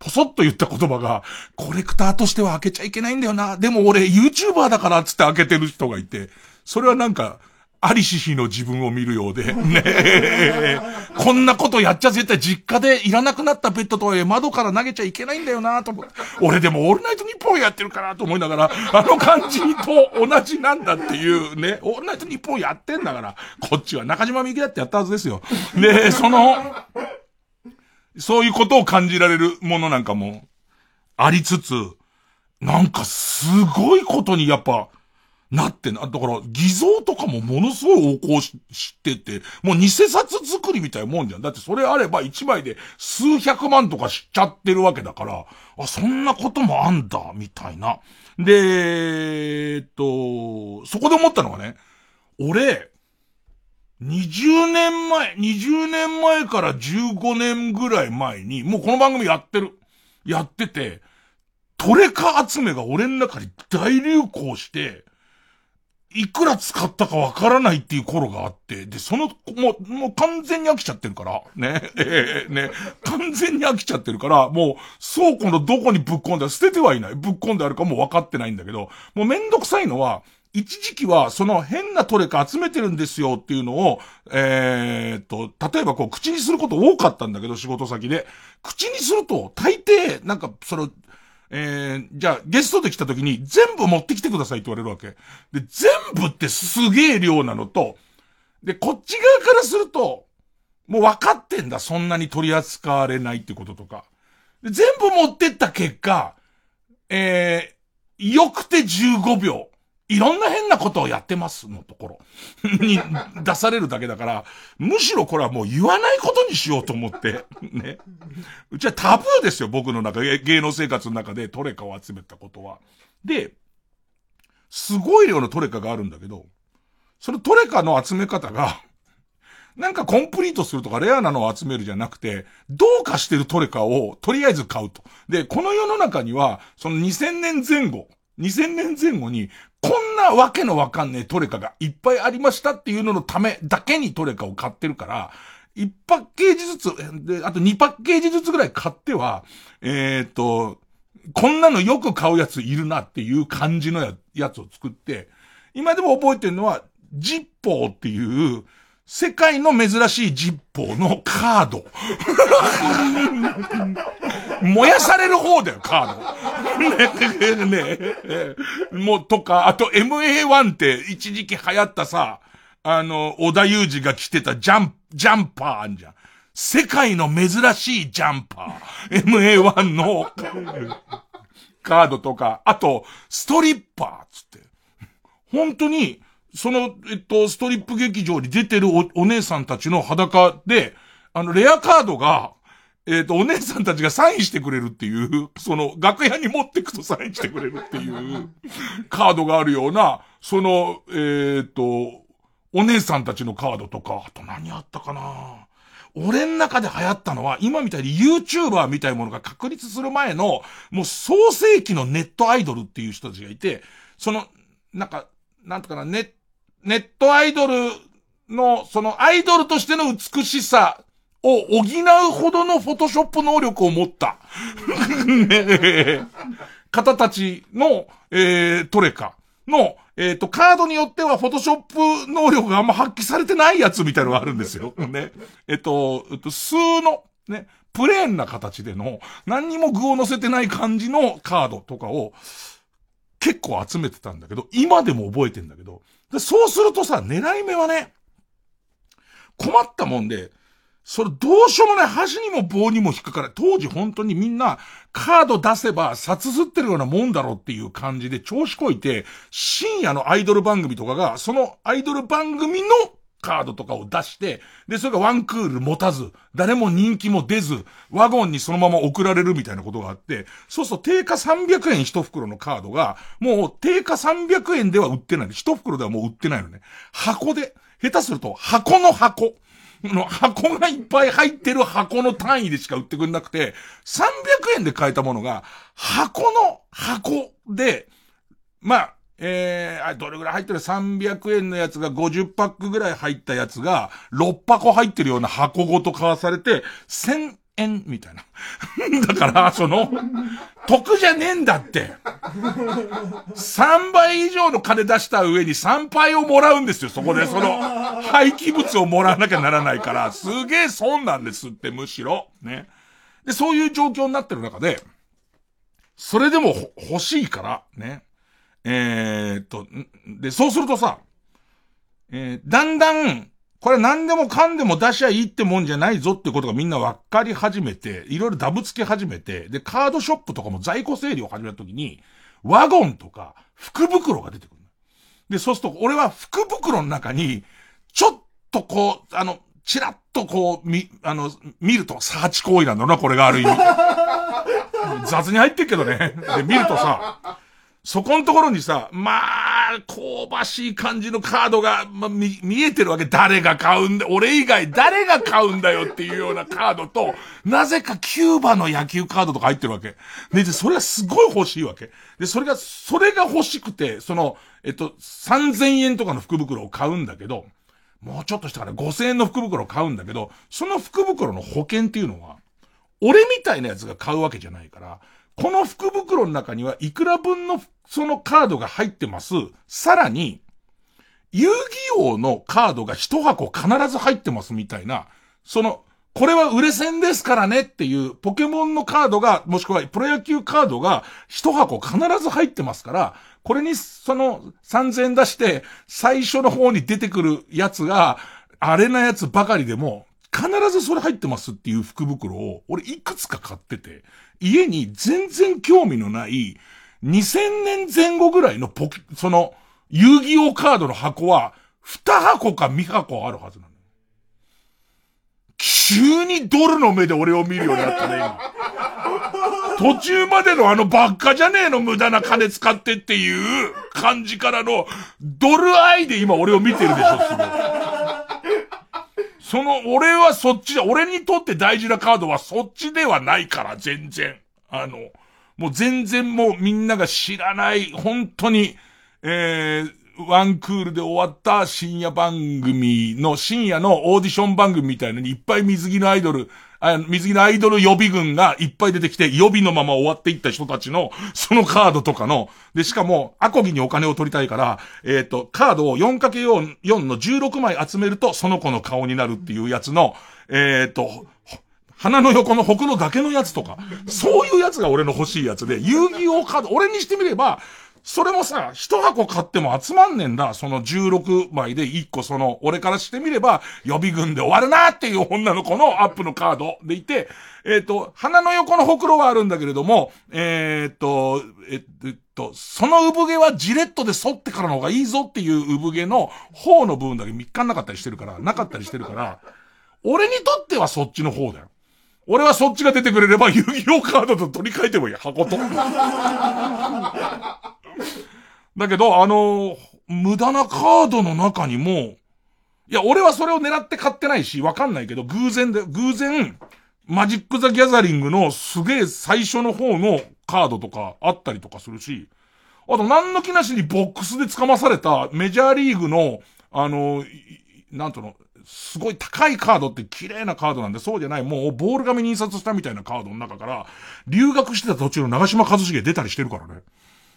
ポソッと言った言葉が、コレクターとしては開けちゃいけないんだよな。でも俺 YouTuber だからっつって開けてる人がいて、それはなんか、ありし日の自分を見るようで、ね、こんなことやっちゃ絶対実家でいらなくなったペットとはいえ窓から投げちゃいけないんだよなと思って、俺でもオールナイトニッポンやってるからと思いながら、あの感じと同じなんだっていうね、オールナイトニッポンやってんだから、こっちは中島みゆきだってやったはずですよ。で、その、そういうことを感じられるものなんかも、ありつつ、なんかすごいことにやっぱ、なってな。だから、偽造とかもものすごい横行してて、もう偽札作りみたいなもんじゃん。だってそれあれば1枚で数百万とかしちゃってるわけだから、あ、そんなこともあんだ、みたいな。で、えっと、そこで思ったのがね、俺、20年前、20年前から15年ぐらい前に、もうこの番組やってる。やってて、トレカ集めが俺の中に大流行して、いくら使ったかわからないっていう頃があって、で、その、もう、もう完全に飽きちゃってるから、ね、えー、ね、完全に飽きちゃってるから、もう、倉庫のどこにぶっ込んで、捨ててはいない。ぶっ込んであるかも分かってないんだけど、もうめんどくさいのは、一時期は、その変なトレカ集めてるんですよっていうのを、えー、と、例えばこう、口にすること多かったんだけど、仕事先で。口にすると、大抵、なんか、その、えー、じゃあ、ゲストで来た時に、全部持ってきてくださいって言われるわけ。で、全部ってすげえ量なのと、で、こっち側からすると、もう分かってんだ、そんなに取り扱われないってこととか。で、全部持ってった結果、えー、よくて15秒。いろんな変なことをやってますのところ に出されるだけだから、むしろこれはもう言わないことにしようと思って、ね。うちはタブーですよ、僕の中、芸能生活の中でトレカを集めたことは。で、すごい量のトレカがあるんだけど、そのトレカの集め方が、なんかコンプリートするとかレアなのを集めるじゃなくて、どうかしてるトレカをとりあえず買うと。で、この世の中には、その2000年前後、2000年前後に、こんなわけのわかんねえトレカがいっぱいありましたっていうののためだけにトレカを買ってるから、1パッケージずつ、で、あと2パッケージずつぐらい買っては、えー、と、こんなのよく買うやついるなっていう感じのややつを作って、今でも覚えてるのは、ジッポーっていう、世界の珍しいジッポーのカード。燃やされる方だよ、カード。ね、ね、ねもう、とか、あと MA1 って一時期流行ったさ、あの、小田裕二が着てたジャン、ジャンパーあんじゃん。世界の珍しいジャンパー。MA1 のカードとか、あと、ストリッパーつって。本当に、その、えっと、ストリップ劇場に出てるおお姉さんたちの裸で、あの、レアカードが、えっ、と、お姉さんたちがサインしてくれるっていう、その、楽屋に持ってくとサインしてくれるっていう、カードがあるような、その、えっ、と、お姉さんたちのカードとか、あと何あったかな。俺ん中で流行ったのは、今みたいに YouTuber みたいなものが確立する前の、もう創世紀のネットアイドルっていう人たちがいて、その、なんか、なんとかな、ネネットアイドルの、そのアイドルとしての美しさを補うほどのフォトショップ能力を持った 方たちの、えー、トレカの、えっ、ー、と、カードによってはフォトショップ能力があんま発揮されてないやつみたいのがあるんですよ。ね。えっ、ー、と、えっと、数の、ね、プレーンな形での、何にも具を乗せてない感じのカードとかを、結構集めてたんだけど、今でも覚えてんだけど、そうするとさ、狙い目はね、困ったもんで、それどうしようもない箸にも棒にも引っかかる。当時本当にみんなカード出せば札すってるようなもんだろうっていう感じで調子こいて、深夜のアイドル番組とかが、そのアイドル番組のカードとかを出して、で、それがワンクール持たず、誰も人気も出ず、ワゴンにそのまま送られるみたいなことがあって、そうすると定価300円一袋のカードが、もう定価300円では売ってない。一袋ではもう売ってないのね。箱で、下手すると箱の箱。の箱がいっぱい入ってる箱の単位でしか売ってくんなくて、300円で買えたものが、箱の箱で、まあ、えー、どれぐらい入ってる ?300 円のやつが50パックぐらい入ったやつが、6箱入ってるような箱ごと買わされて、1000円みたいな。だから、その、得じゃねえんだって。3倍以上の金出した上に3倍をもらうんですよ、そこで。その、廃棄物をもらわなきゃならないから、すげえ損なんですって、むしろ。ね。で、そういう状況になってる中で、それでも欲しいから、ね。えー、っと、で、そうするとさ、えー、だんだん、これ何でもかんでも出しゃいいってもんじゃないぞってことがみんな分かり始めて、いろいろダブつけ始めて、で、カードショップとかも在庫整理を始めた時に、ワゴンとか福袋が出てくる。で、そうすると、俺は福袋の中に、ちょっとこう、あの、チラッとこう、み、あの、見ると、サーチ行為なんだろうな、これがある意味。雑に入ってるけどね。で、見るとさ、そこのところにさ、まあ、香ばしい感じのカードが、まあ、見、見えてるわけ。誰が買うんだ、俺以外誰が買うんだよっていうようなカードと、なぜかキューバの野球カードとか入ってるわけ。で、で、それがすごい欲しいわけ。で、それが、それが欲しくて、その、えっと、3000円とかの福袋を買うんだけど、もうちょっとしたから5000円の福袋を買うんだけど、その福袋の保険っていうのは、俺みたいなやつが買うわけじゃないから、この福袋の中にはいくら分のそのカードが入ってます。さらに、遊戯王のカードが一箱必ず入ってますみたいな、その、これは売れ線ですからねっていうポケモンのカードが、もしくはプロ野球カードが一箱必ず入ってますから、これにその3000円出して最初の方に出てくるやつが、あれなやつばかりでも、必ずそれ入ってますっていう福袋を、俺いくつか買ってて、家に全然興味のない、2000年前後ぐらいのポキ、その、遊戯王カードの箱は、2箱か3箱あるはずなの。急にドルの目で俺を見るようになったね、今。途中までのあのばっかじゃねえの無駄な金使ってっていう感じからの、ドル愛で今俺を見てるでしょ、すごい。その、俺はそっちだ。俺にとって大事なカードはそっちではないから、全然。あの、もう全然もうみんなが知らない、本当に、えー、ワンクールで終わった深夜番組の、深夜のオーディション番組みたいなのにいっぱい水着のアイドル、あ水着のアイドル予備軍がいっぱい出てきて、予備のまま終わっていった人たちの、そのカードとかの、で、しかも、アコギにお金を取りたいから、えっ、ー、と、カードを 4×4 4の16枚集めると、その子の顔になるっていうやつの、えっ、ー、と、鼻の横のほくろだけのやつとか、そういうやつが俺の欲しいやつで、遊戯王カード、俺にしてみれば、それもさ、一箱買っても集まんねんだ。その16枚で1個その、俺からしてみれば、予備軍で終わるなっていう女の子のアップのカードでいて、えっ、ー、と、鼻の横のほくろはあるんだけれども、えっ、ー、と、えっ、と、その産毛はジレットで剃ってからの方がいいぞっていう産毛の方の部分だけ3日なかったりしてるから、なかったりしてるから、俺にとってはそっちの方だよ。俺はそっちが出てくれれば遊戯王カードと取り替えてもいい、箱と。だけど、あの、無駄なカードの中にも、いや、俺はそれを狙って買ってないし、わかんないけど、偶然で、偶然、マジック・ザ・ギャザリングのすげえ最初の方のカードとかあったりとかするし、あと何の気なしにボックスで掴まされたメジャーリーグの、あの、なんとの、すごい高いカードって綺麗なカードなんで、そうじゃない、もうボール紙に印刷したみたいなカードの中から、留学してた途中の長島一茂出たりしてるからね。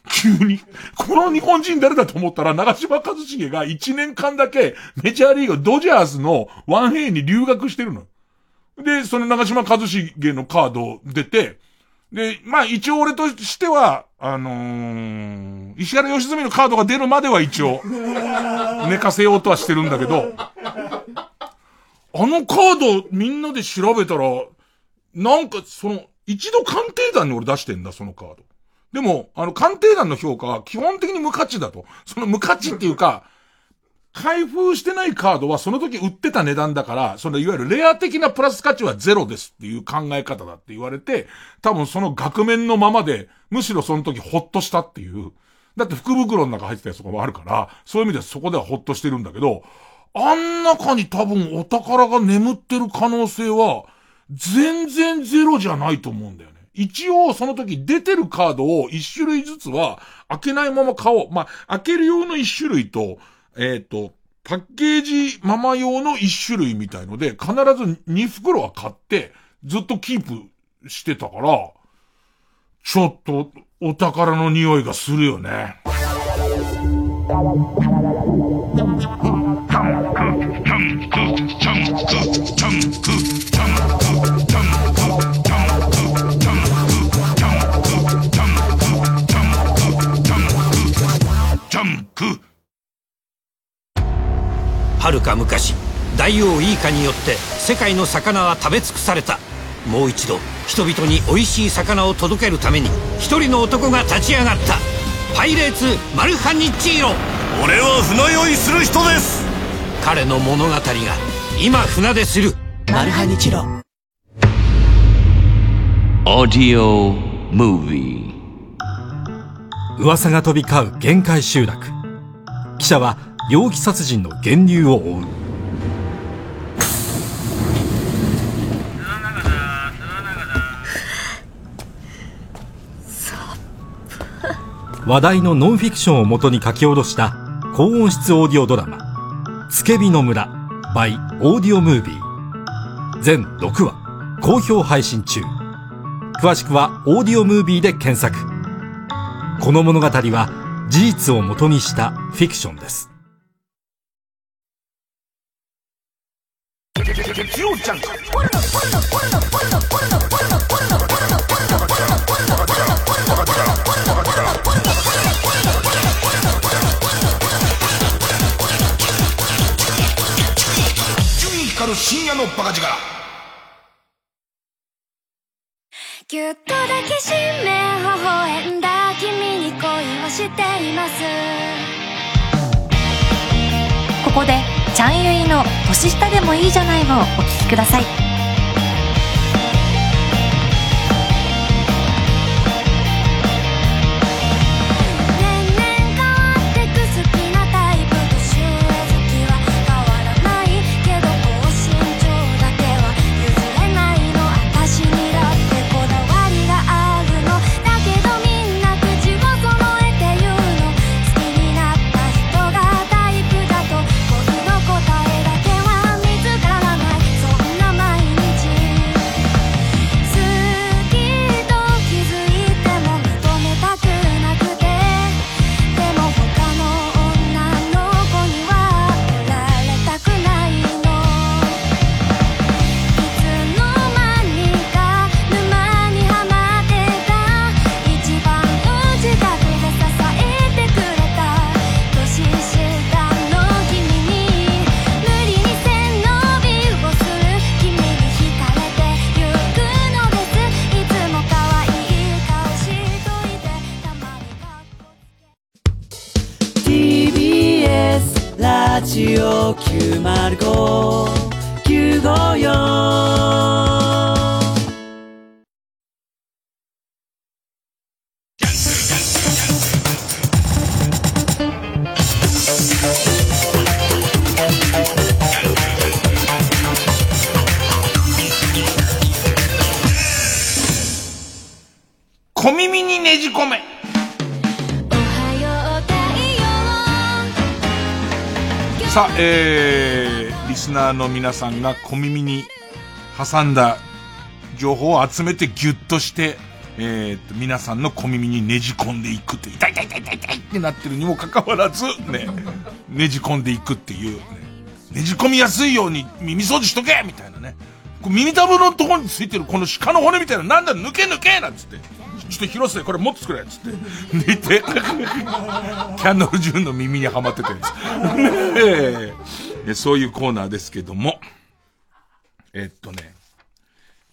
急に。この日本人誰だと思ったら、長嶋一茂が1年間だけメジャーリーグドジャースの 1A に留学してるの。で、その長嶋一茂のカード出て、で、まあ一応俺としては、あのー、石原良純のカードが出るまでは一応、寝かせようとはしてるんだけど、あのカードみんなで調べたら、なんかその、一度鑑定団に俺出してんだ、そのカード。でも、あの、鑑定団の評価は基本的に無価値だと。その無価値っていうか、開封してないカードはその時売ってた値段だから、そのいわゆるレア的なプラス価値はゼロですっていう考え方だって言われて、多分その額面のままで、むしろその時ほっとしたっていう。だって福袋の中入ってたやつとかもあるから、そういう意味ではそこではほっとしてるんだけど、あん中に多分お宝が眠ってる可能性は、全然ゼロじゃないと思うんだよね。一応その時出てるカードを一種類ずつは開けないまま買おう。まあ、開ける用の一種類と、えっ、ー、と、パッケージママ用の一種類みたいので、必ず二袋は買って、ずっとキープしてたから、ちょっとお宝の匂いがするよね。はるか昔大王イーカによって世界の魚は食べ尽くされた。もう一度人々に美味しい魚を届けるために一人の男が立ち上がった。パイレーツマルハニッチーロ。俺は船酔いする人です。彼の物語が今船出する。マルハニチロオーディオムービー噂が飛び交う限界集落。記者は猟奇殺人の源流を追う。話題のノンフィクションをもとに書き下ろした高音質オーディオドラマ「つけびの村」by オーディオムービー全6話好評配信中。詳しくはオーディオムービーで検索。この物語は事実をもとにしたフィクションです。月曜ジャンク光る深夜のバカ力ぎゅっと抱きしめ微笑んだ君に恋をしています。ここでチャンユイの年下でもいいじゃないをお聴きください。の皆さんが小耳に挟んだ情報を集めてギュッとしてえー、と、皆さんの小耳にねじ込んでいくって痛い痛い痛い痛い痛いってなってるにもかかわらず、ね、ねじ込んでいくっていう、ね、ねじ込みやすいように耳掃除しとけみたいなね。耳たぶのところについてるこの鹿の骨みたいな、なんだ抜け抜けなんつって。ちょっと広瀬これもっと作れっつって。寝て、キャンドル・ジュンの耳にはまっててるんです。そういうコーナーですけども。えっとね。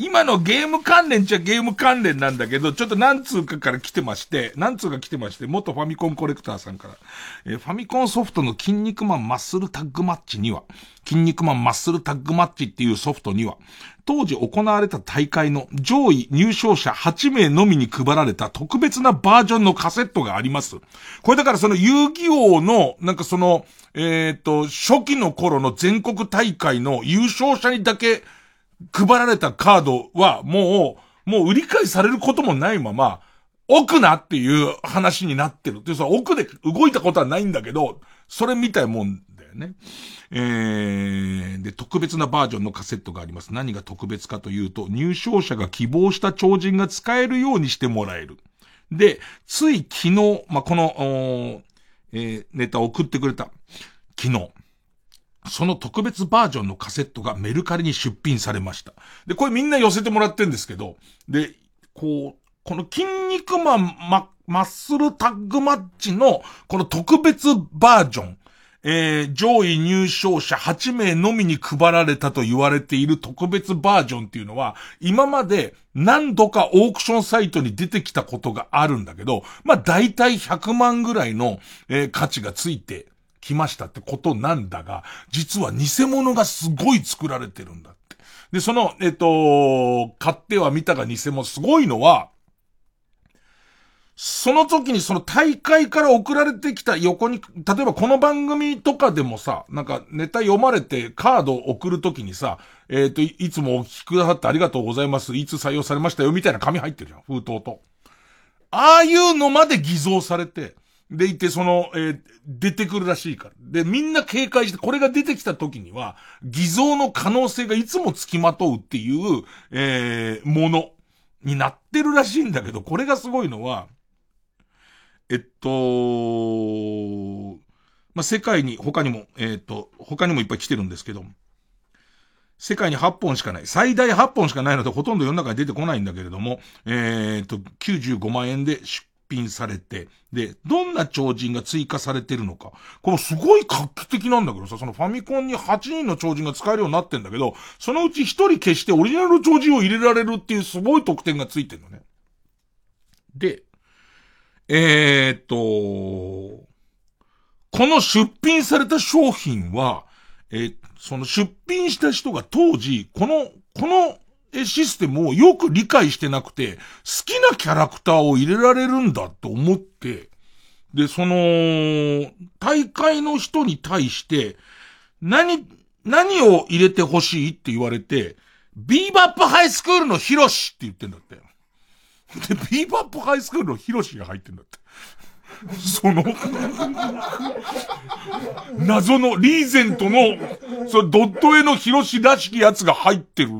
今のゲーム関連じゃゲーム関連なんだけど、ちょっと何通かから来てまして、何通か来てまして、元ファミコンコレクターさんから、えー、ファミコンソフトの筋肉マンマッスルタッグマッチには、筋肉マンマッスルタッグマッチっていうソフトには、当時行われた大会の上位入賞者8名のみに配られた特別なバージョンのカセットがあります。これだからその遊戯王の、なんかその、えっ、ー、と、初期の頃の全国大会の優勝者にだけ、配られたカードはもう、もう売り買いされることもないまま、奥なっていう話になってる。で、その奥で動いたことはないんだけど、それみたいもんだよね。えー、で、特別なバージョンのカセットがあります。何が特別かというと、入賞者が希望した超人が使えるようにしてもらえる。で、つい昨日、まあ、この、えー、ネタを送ってくれた、昨日、その特別バージョンのカセットがメルカリに出品されました。で、これみんな寄せてもらってんですけど、で、こう、この筋肉マンママッスルタッグマッチのこの特別バージョン、えー、上位入賞者8名のみに配られたと言われている特別バージョンっていうのは、今まで何度かオークションサイトに出てきたことがあるんだけど、まあ大体100万ぐらいの、えー、価値がついて来ましたってことなんだが、実は偽物がすごい作られてるんだって。で、その、えっと、買っては見たが偽物すごいのは、その時にその大会から送られてきた横に、例えばこの番組とかでもさ、なんかネタ読まれてカードを送る時にさ、えっ、ー、と、いつもお聞きくださってありがとうございます。いつ採用されましたよ、みたいな紙入ってるじゃん、封筒と。ああいうのまで偽造されて、でいて、その、えー、出てくるらしいから。で、みんな警戒して、これが出てきた時には、偽造の可能性がいつも付きまとうっていう、えー、ものになってるらしいんだけど、これがすごいのは、えっと、まあ、世界に、他にも、えっと、他にもいっぱい来てるんですけど、世界に8本しかない。最大8本しかないので、ほとんど世の中に出てこないんだけれども、えっと、95万円で出品されて、で、どんな超人が追加されてるのか。このすごい画期的なんだけどさ、そのファミコンに8人の超人が使えるようになってんだけど、そのうち1人消してオリジナルの超人を入れられるっていうすごい特典がついてるのね。で、えー、っと、この出品された商品は、えー、その出品した人が当時、この、このシステムをよく理解してなくて、好きなキャラクターを入れられるんだと思って、で、その、大会の人に対して、何、何を入れてほしいって言われて、ビーバップハイスクールのヒロシって言ってんだって。で、ビーバップハイスクールのヒロシが入ってんだって。その謎のリーゼントの、そのドット絵のヒロシらしきやつが入ってる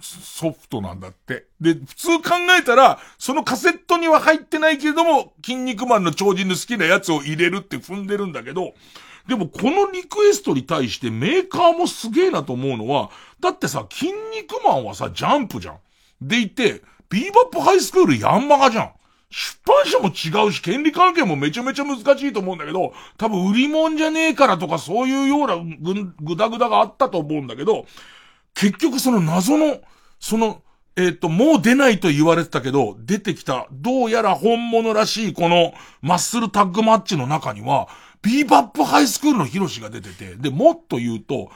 ソフトなんだって。で、普通考えたら、そのカセットには入ってないけれども、キン肉マンの超人の好きなやつを入れるって踏んでるんだけど、でもこのリクエストに対してメーカーもすげえなと思うのは、だってさ、筋肉マンはさ、ジャンプじゃん。でいて、ビーバップハイスクールヤンマガじゃん。出版社も違うし、権利関係もめちゃめちゃ難しいと思うんだけど、多分売り物じゃねえからとかそういうようなぐ、ぐだぐだがあったと思うんだけど、結局その謎の、その、えっ、と、もう出ないと言われてたけど、出てきた、どうやら本物らしいこのマッスルタッグマッチの中には、ビーバップハイスクールのヒロシが出てて、で、もっと言うと、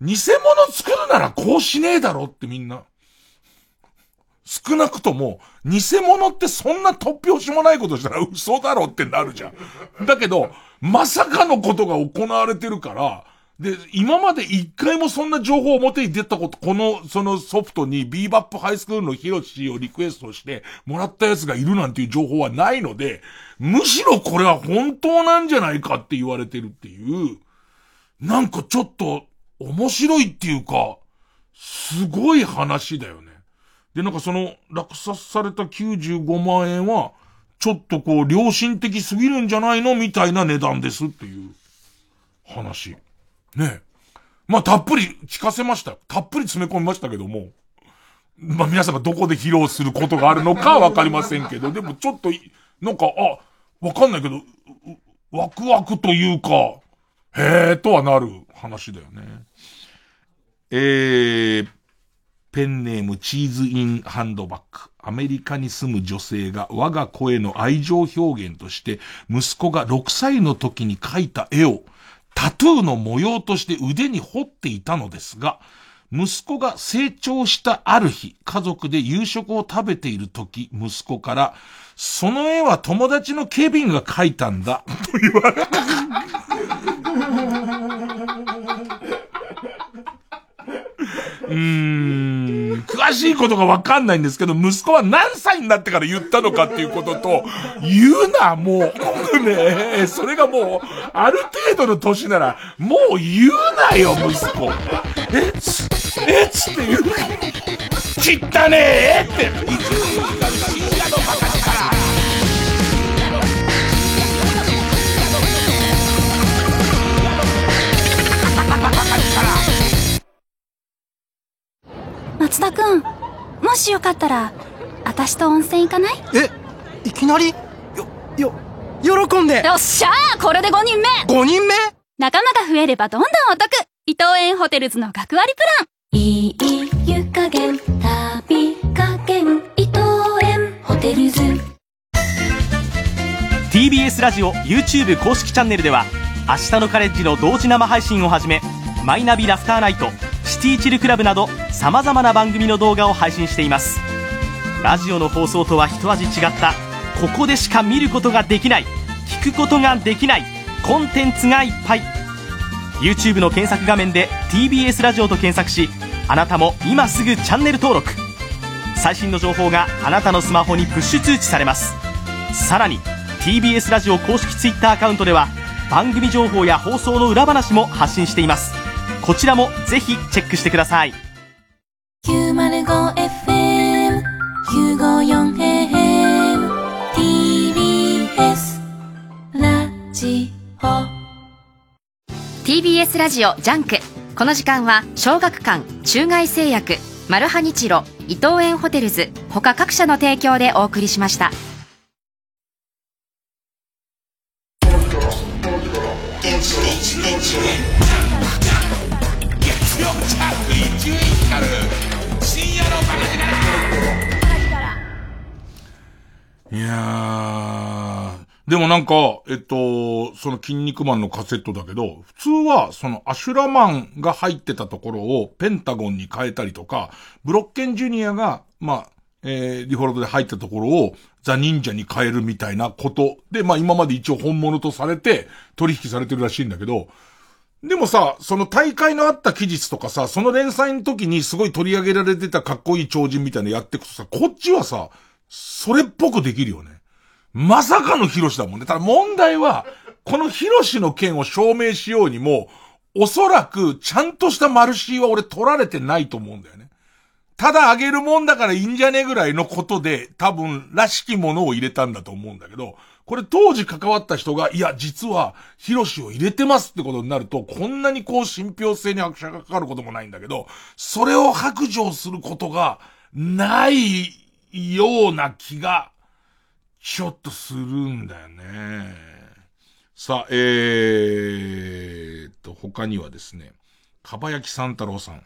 偽物作るならこうしねえだろってみんな。少なくとも、偽物ってそんな突拍子もないことしたら嘘だろってなるじゃん。だけど、まさかのことが行われてるから、で、今まで一回もそんな情報を表に出たこと、この、そのソフトにビーバップハイスクールのヒロシをリクエストしてもらったやつがいるなんていう情報はないので、むしろこれは本当なんじゃないかって言われてるっていう、なんかちょっと面白いっていうか、すごい話だよね。で、なんかその、落札された95万円は、ちょっとこう、良心的すぎるんじゃないのみたいな値段ですっていう話。ねまあ、たっぷり聞かせましたたっぷり詰め込みましたけども。まあ、皆さんがどこで披露することがあるのかわかりませんけど、でもちょっと、なんか、あ、わかんないけど、ワクワクというか、へえとはなる話だよね。えー、ペンネームチーズインハンドバッグ。アメリカに住む女性が我が子への愛情表現として息子が6歳の時に描いた絵をタトゥーの模様として腕に彫っていたのですが、息子が成長したある日、家族で夕食を食べている時、息子から、その絵は友達のケビンが描いたんだ、と言われた。うーん、詳しいことがわかんないんですけど、息子は何歳になってから言ったのかっていうことと、言うな、もう。ねそれがもう、ある程度の年なら、もう言うなよ、息子。え、つ、え、つって言う。ちったねえって。松田くん、もしよかったら、私と温泉行かない？え、いきなり？よ、よ、喜んで。よっしゃーこれで5人目 !5 人目？仲間が増えればどんどんお得。伊藤園ホテルズの学割プラン。いい湯加減、旅加減、伊藤園ホテルズ。TBS ラジオ YouTube 公式チャンネルでは明日のカレッジの同時生配信をはじめマイナビラフターナイトシティチルクラブなどさまざまな番組の動画を配信しています。ラジオの放送とは一味違ったここでしか見ることができない聞くことができないコンテンツがいっぱい。YouTube の検索画面で TBS ラジオと検索しあなたも今すぐチャンネル登録。最新の情報があなたのスマホにプッシュ通知されます。さらに TBS ラジオ公式 Twitter アカウントでは番組情報や放送の裏話も発信しています。こちらもぜひチェックしてください。905FM954AM TBS ラジオ。TBS ラジオジャンク。この時間は小学館中外製薬マルハニチロ伊藤園ホテルズ他各社の提供でお送りしました月曜チャー伊集院光深夜のバカ力いやー、でもなんか、えっと、その筋肉マンのカセットだけど、普通はそのアシュラマンが入ってたところをペンタゴンに変えたりとか、ブロッケンジュニアが、まあ、えー、ディフォルトで入ったところをザ・忍者に変えるみたいなことで、まあ今まで一応本物とされて取引されてるらしいんだけど、でもさ、その大会のあった期日とかさ、その連載の時にすごい取り上げられてたかっこいい超人みたいなのやってくとさ、こっちはさ、それっぽくできるよね。まさかのヒロシだもんね。ただ問題は、このヒロシの件を証明しようにも、おそらくちゃんとしたマルシーは俺取られてないと思うんだよね。ただあげるもんだからいいんじゃねぐらいのことで、多分、らしきものを入れたんだと思うんだけど、これ当時関わった人が、いや、実は、ヒロシを入れてますってことになると、こんなにこう、信憑性に拍車がかかることもないんだけど、それを白状することが、ないような気が、ちょっとするんだよね。さあ、えーと、他にはですね、かばやきさん太郎さん。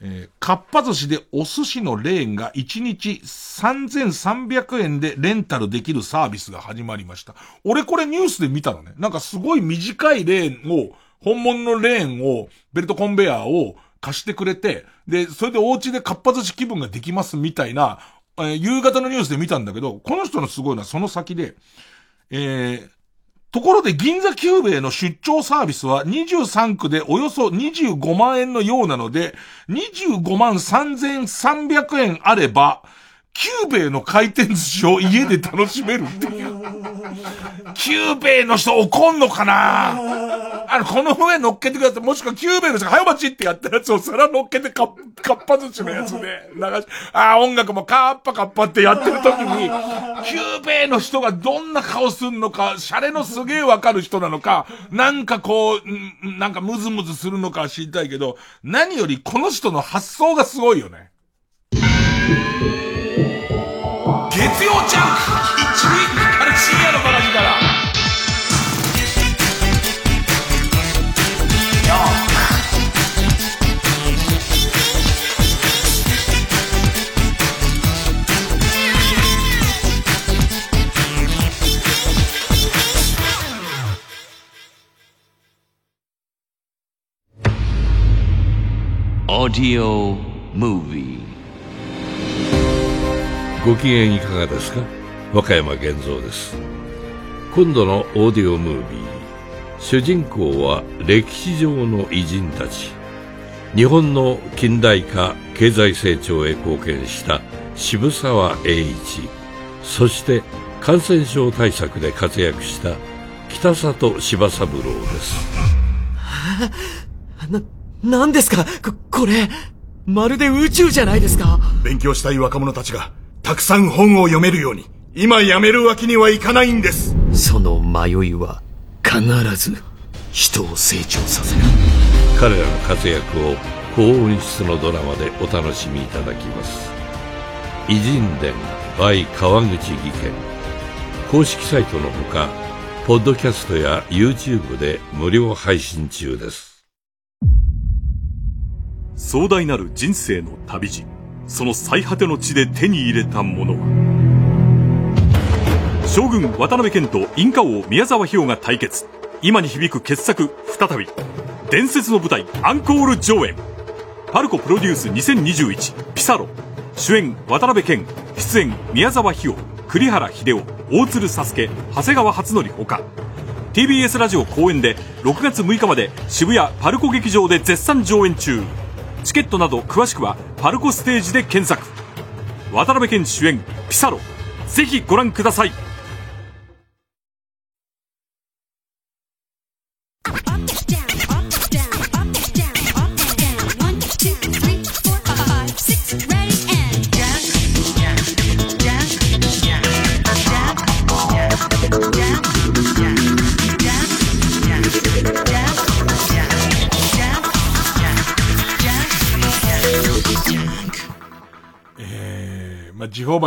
えー、かっぱ寿司でお寿司のレーンが1日3300円でレンタルできるサービスが始まりました。俺これニュースで見たのね。なんかすごい短いレーンを、本物のレーンを、ベルトコンベヤーを貸してくれて、で、それでお家でかっぱ寿司気分ができますみたいな、えー、夕方のニュースで見たんだけど、この人のすごいのはその先で、えー、ところで銀座久兵衛の出張サービスは23区でおよそ25万円のようなので、25万3300円あれば、キューベイの回転寿司を家で楽しめるっていう。キューベイの人怒んのかな？あの、この上乗っけてください。もしくはキューベイの人が早待ちってやったやつを皿乗っけてか、かっぱ寿司のやつで流し、ああ、音楽もカッパカッパってやってる時に、キューベイの人がどんな顔すんのか、シャレのすげえわかる人なのか、なんかこう、なんかムズムズするのか知りたいけど、何よりこの人の発想がすごいよね。月曜ジャンク一にあれ深夜のバカ力オーディオムービーご機嫌いかがですか？和歌山源三です。今度のオーディオムービー主人公は歴史上の偉人たち。日本の近代化経済成長へ貢献した渋沢栄一。そして感染症対策で活躍した北里柴三郎です。な、何ですか？こ、これ、まるで宇宙じゃないですか？勉強したい若者たちがたくさん本を読めるように、今やめるわけにはいかないんです。その迷いは、必ず、人を成長させる。彼らの活躍を高音質のドラマでお楽しみいただきます。偉人伝 by 川口義賢。公式サイトのほか、ポッドキャストや YouTube で無料配信中です。壮大なる人生の旅路。その最果ての地で手に入れたものは。将軍渡辺謙とインカ王宮沢氷が対決。今に響く傑作再び。伝説の舞台アンコール上演。パルコプロデュース2021ピサロ。主演渡辺謙出演宮沢氷栗原秀夫大鶴佐助長谷川初則ほか TBS ラジオ公演で6月6日まで渋谷パルコ劇場で絶賛上演中。チケットなど詳しくはパルコステージで検索。渡辺謙主演ピサロ。ぜひご覧ください。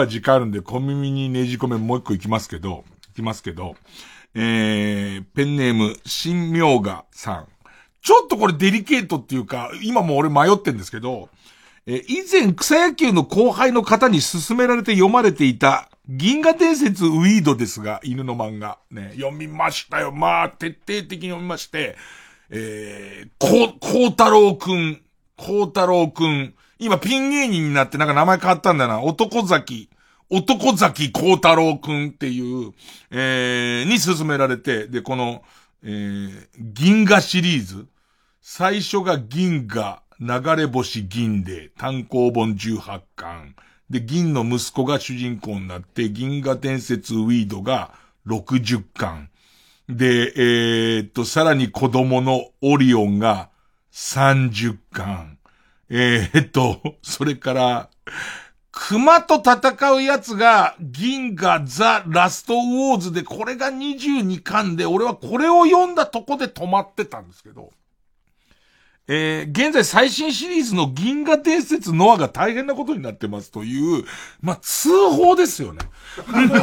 地方ば時間あるんで小耳にねじ込めもう一個行きますけど、行きますけど、えー、ペンネーム、新明賀さん。ちょっとこれデリケートっていうか、今も俺迷ってんですけど、えー、以前草野球の後輩の方に勧められて読まれていた、銀河伝説ウィードですが、犬の漫画。ね、読みましたよ。まあ、徹底的に読みまして、えー、こ、こうたろうくん、こうたろうくん、今ピン芸人になってなんか名前変わったんだな。男崎。男崎幸太郎くんっていう、えー、に勧められて、で、この、えー、銀河シリーズ。最初が銀河、流れ星銀で、単行本18巻。で、銀の息子が主人公になって、銀河伝説ウィードが60巻。で、えー、っと、さらに子供のオリオンが30巻。えー、っと、それから、熊と戦うやつが、銀河ザ・ラストウォーズで、これが22巻で、俺はこれを読んだとこで止まってたんですけど、えー、現在最新シリーズの銀河伝説ノアが大変なことになってますという、まあ、通報ですよね。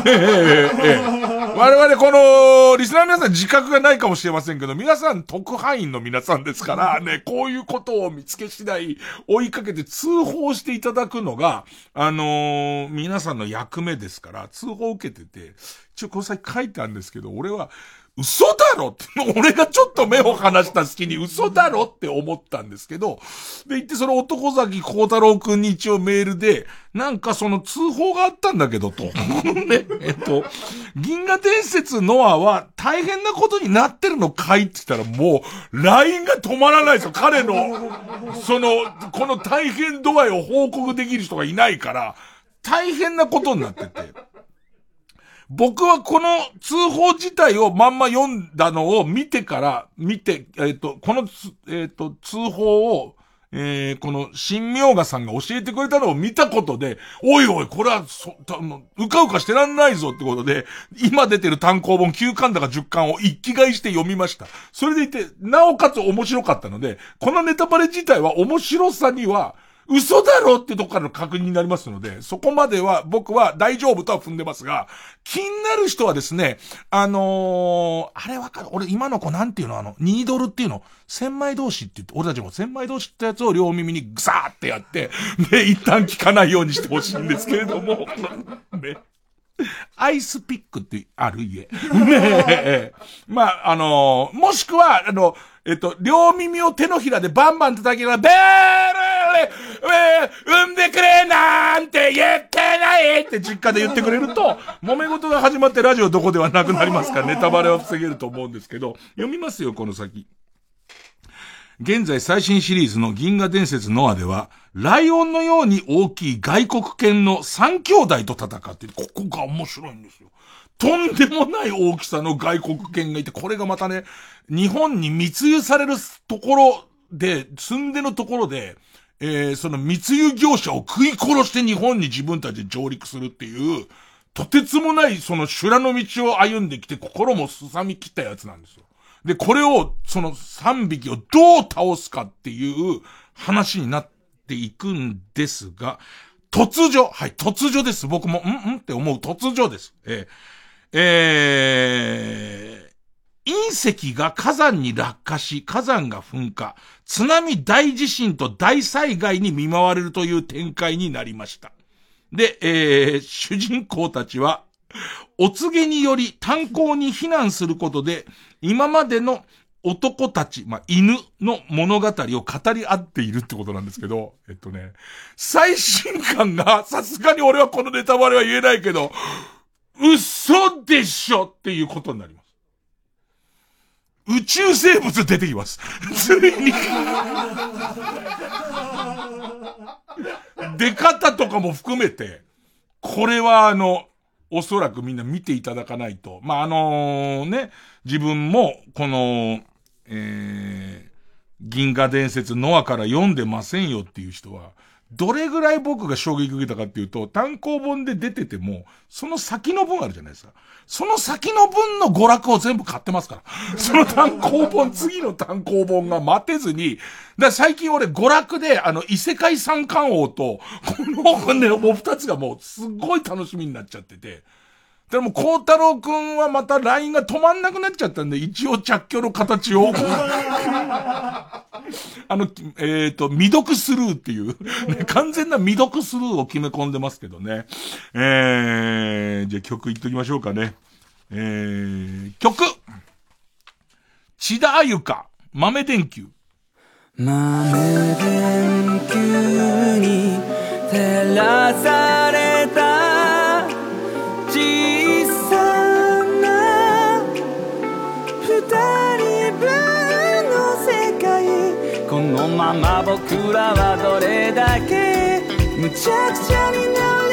えー、我々この、リスナーの皆さん自覚がないかもしれませんけど、皆さん特派員の皆さんですからね、こういうことを見つけ次第追いかけて通報していただくのが、あのー、皆さんの役目ですから、通報を受けてて、一応この際書いてあるんですけど、俺は、嘘だろって、俺がちょっと目を離した隙に嘘だろって思ったんですけど、で、言ってその男崎幸太郎くんに一応メールで、なんかその通報があったんだけどと。ね、えっと、銀河伝説ノアは大変なことになってるのかいって言ったらもう、LINE が止まらないですよ。彼の、その、この大変度合いを報告できる人がいないから、大変なことになってて。僕はこの通報自体をまんま読んだのを見てから、見て、えっ、ー、と、この、えっ、ー、と、通報を、えー、この、新明賀さんが教えてくれたのを見たことで、おいおい、これは、そ、たうかうかしてらんないぞってことで、今出てる単行本9巻だか10巻を一気買いして読みました。それでいて、なおかつ面白かったので、このネタバレ自体は面白さには、嘘だろってとこからの確認になりますので、そこまでは僕は大丈夫とは踏んでますが、気になる人はですね、あのー、あれわかる。俺今の子なんていうの？あの、ニードルっていうの、千枚同士って言って、俺たちも千枚同士ってやつを両耳にグサーってやって、で、一旦聞かないようにしてほしいんですけれども、ね。アイスピックってある家。ねえ。まあ、あのー、もしくは、あの、えっと、両耳を手のひらでバンバン叩きながら、ベール産んでくれなんて言ってないって実家で言ってくれると、揉め事が始まってラジオどこではなくなりますから、ネタバレは防げると思うんですけど、読みますよ、この先。現在最新シリーズの銀河伝説ノアでは、ライオンのように大きい外国犬の三兄弟と戦ってる、ここが面白いんですよ。とんでもない大きさの外国犬がいて、これがまたね、日本に密輸されるところで、住んでのところで、えー、その密輸業者を食い殺して日本に自分たちで上陸するっていう、とてつもないその修羅の道を歩んできて心もすさみ切ったやつなんですよ。で、これを、その3匹をどう倒すかっていう話になっていくんですが、突如、はい、突如です。僕も、んんって思う突如です。えー、えー、隕石が火山に落下し、火山が噴火、津波大地震と大災害に見舞われるという展開になりました。で、えー、主人公たちは、お告げにより炭鉱に避難することで、今までの男たち、まあ、犬の物語を語り合っているってことなんですけど、えっとね、最新刊が、さすがに俺はこのネタバレは言えないけど、嘘でしょっていうことになります。宇宙生物出てきます。ついに出方とかも含めて、これはあの、おそらくみんな見ていただかないと。まあ、あのね、自分も、この、えー、銀河伝説ノアから読んでませんよっていう人は、どれぐらい僕が衝撃受けたかっていうと、単行本で出てても、その先の分あるじゃないですか。その先の分の娯楽を全部買ってますから。その単行本、次の単行本が待てずに、だ最近俺娯楽で、あの、異世界三冠王と、この本ね、もう二つがもうすっごい楽しみになっちゃってて、でも、孝太郎くんはまた LINE が止まんなくなっちゃったんで、一応着去の形を。あの、えっ、ー、と、未読スルーっていう、ね、完全な未読スルーを決め込んでますけどね。えー、じゃあ曲いっときましょうかね。えー、曲千田あゆか、豆電球。豆電球に照らされまま僕らはどれだけ無茶苦茶になる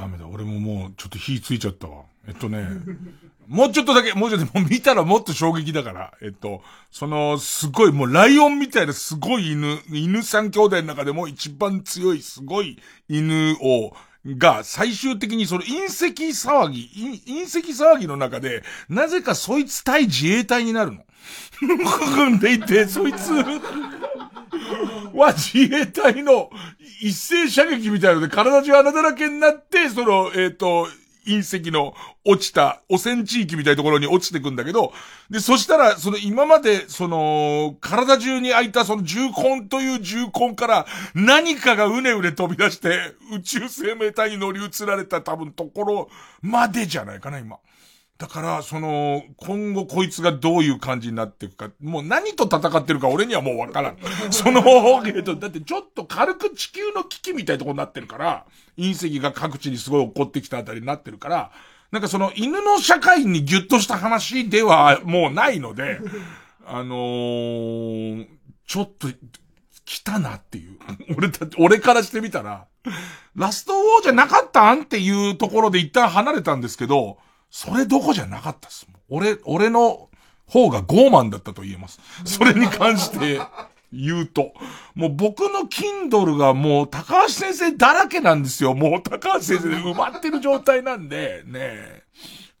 ダメだ。俺ももうちょっと火ついちゃったわ。えっとね、もうちょっとだけ、もうちょっと、もう見たらもっと衝撃だから。えっと、その、すごい、もうライオンみたいなすごい犬、犬三兄弟の中でも一番強いすごい犬を、が、最終的にその隕石騒ぎ、隕石騒ぎの中で、なぜかそいつ対自衛隊になるの。組んでいて、そいつ、は自衛隊の一斉射撃みたいなので体中穴だらけになって、その、えっ、と、隕石の落ちた汚染地域みたいなところに落ちてくんだけど、で、そしたら、その今まで、その、体中に開いたその重根という重根から何かがうねうね飛び出して宇宙生命体に乗り移られた多分ところまでじゃないかな、今。だから、その、今後こいつがどういう感じになっていくか、もう何と戦ってるか俺にはもうわからん。その、えっと、だってちょっと軽く地球の危機みたいなところになってるから、隕石が各地にすごい起こってきたあたりになってるから、なんかその犬の社会にギュッとした話ではもうないので、あのー、ちょっと、来たなっていう。俺た、俺からしてみたら、ラストウォーじゃなかったんっていうところで一旦離れたんですけど、それどこじゃなかったっす。俺、俺の方が傲慢だったと言えます。それに関して言うと。もう僕の Kindle がもう高橋先生だらけなんですよ。もう高橋先生で埋まってる状態なんで、ねえ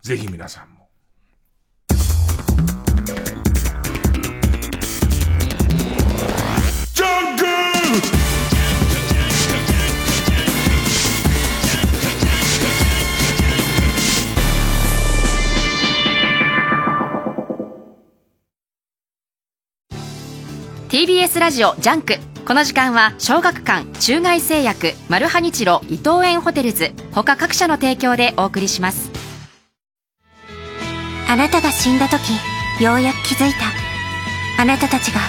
ぜひ皆さんも。ジャンク TBS ラジオジャンク。この時間は小学館中外製薬マルハニチロ伊藤園ホテルズ他各社の提供でお送りします。あなたが死んだ時ようやく気づいた。あなたたちが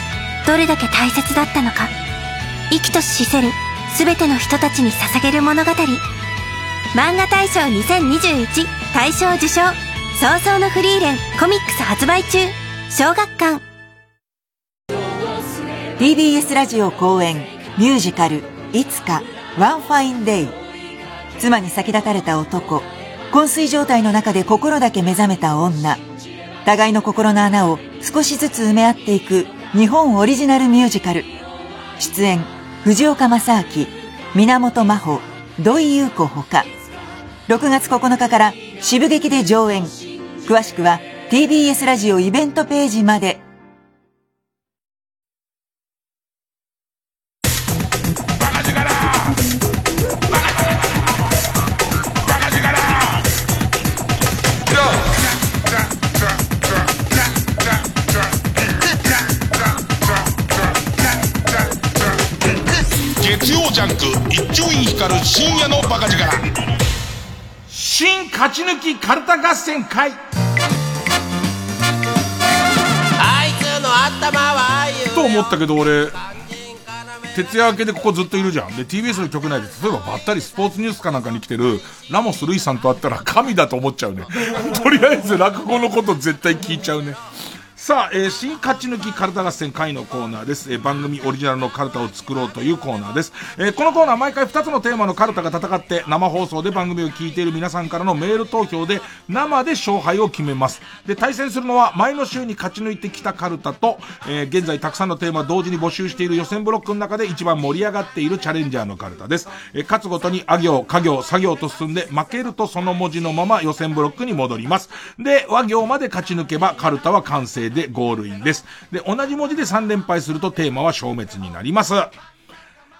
どれだけ大切だったのか。生きとし死せる全ての人たちに捧げる物語。漫画大賞2021大賞受賞葬送のフリーレンコミックス発売中。小学館。TBS ラジオ公演ミュージカル「いつかワンファインデイ」妻に先立たれた男昏睡状態の中で心だけ目覚めた女。互いの心の穴を少しずつ埋め合っていく日本オリジナルミュージカル。出演藤岡正明源真帆土井優子ほか。6月9日から渋劇で上演。詳しくは TBS ラジオイベントページまで。勝ち抜きカルタ合戦会あいつの頭はと思ったけど俺徹夜明けでここずっといるじゃん。で、TBS の曲内で、例えばばったりスポーツニュースかなんかに来てる、ラモス・ルイさんと会ったら神だと思っちゃうね。とりあえず落語のこと絶対聞いちゃうね。さあ、えー、新勝ち抜きカルタ合戦会のコーナーです。えー、番組オリジナルのカルタを作ろうというコーナーです。えー、このコーナー毎回2つのテーマのカルタが戦って生放送で番組を聞いている皆さんからのメール投票で生で勝敗を決めます。で、対戦するのは前の週に勝ち抜いてきたカルタと、え現在たくさんのテーマ同時に募集している予選ブロックの中で一番盛り上がっているチャレンジャーのカルタです。え勝つごとにあ行、家行、作業と進んで負けるとその文字のまま予選ブロックに戻ります。で、和行まで勝ち抜けばカルタは完成でゴールインです。で。同じ文字で3連敗するとテーマは消滅になります。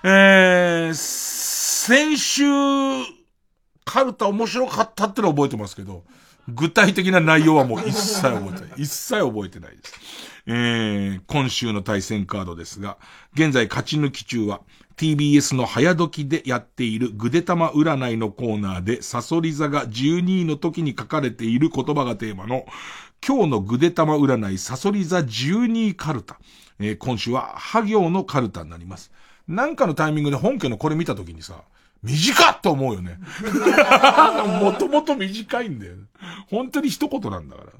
えー、先週、カルタ面白かったってのは覚えてますけど、具体的な内容はもう一切覚えてない。一切覚えてないです。えー、今週の対戦カードですが、現在勝ち抜き中は、TBS の早時でやっているぐでたま占いのコーナーで、サソリ座が12位の時に書かれている言葉がテーマの、今日のぐでたま占い、サソリ座12カルタ。えー、今週は、ハ行のカルタになります。なんかのタイミングで本家のこれ見たときにさ、短っと思うよね。もともと短いんだよ、ね。本当に一言なんだから。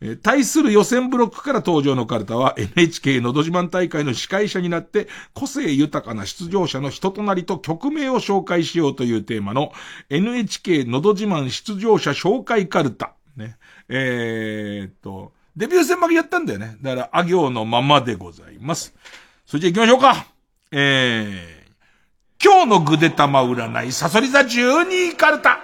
えー、対する予選ブロックから登場のカルタは NHK のど自慢大会の司会者になって個性豊かな出場者の人となりと曲名を紹介しようというテーマの NHK のど自慢出場者紹介カルタ。ね。えー、っと、デビュー戦負けやったんだよね。だから、あ行のままでございます。それじゃ行きましょうか。えー、今日のぐでたま占い、サソリ座12カルタ。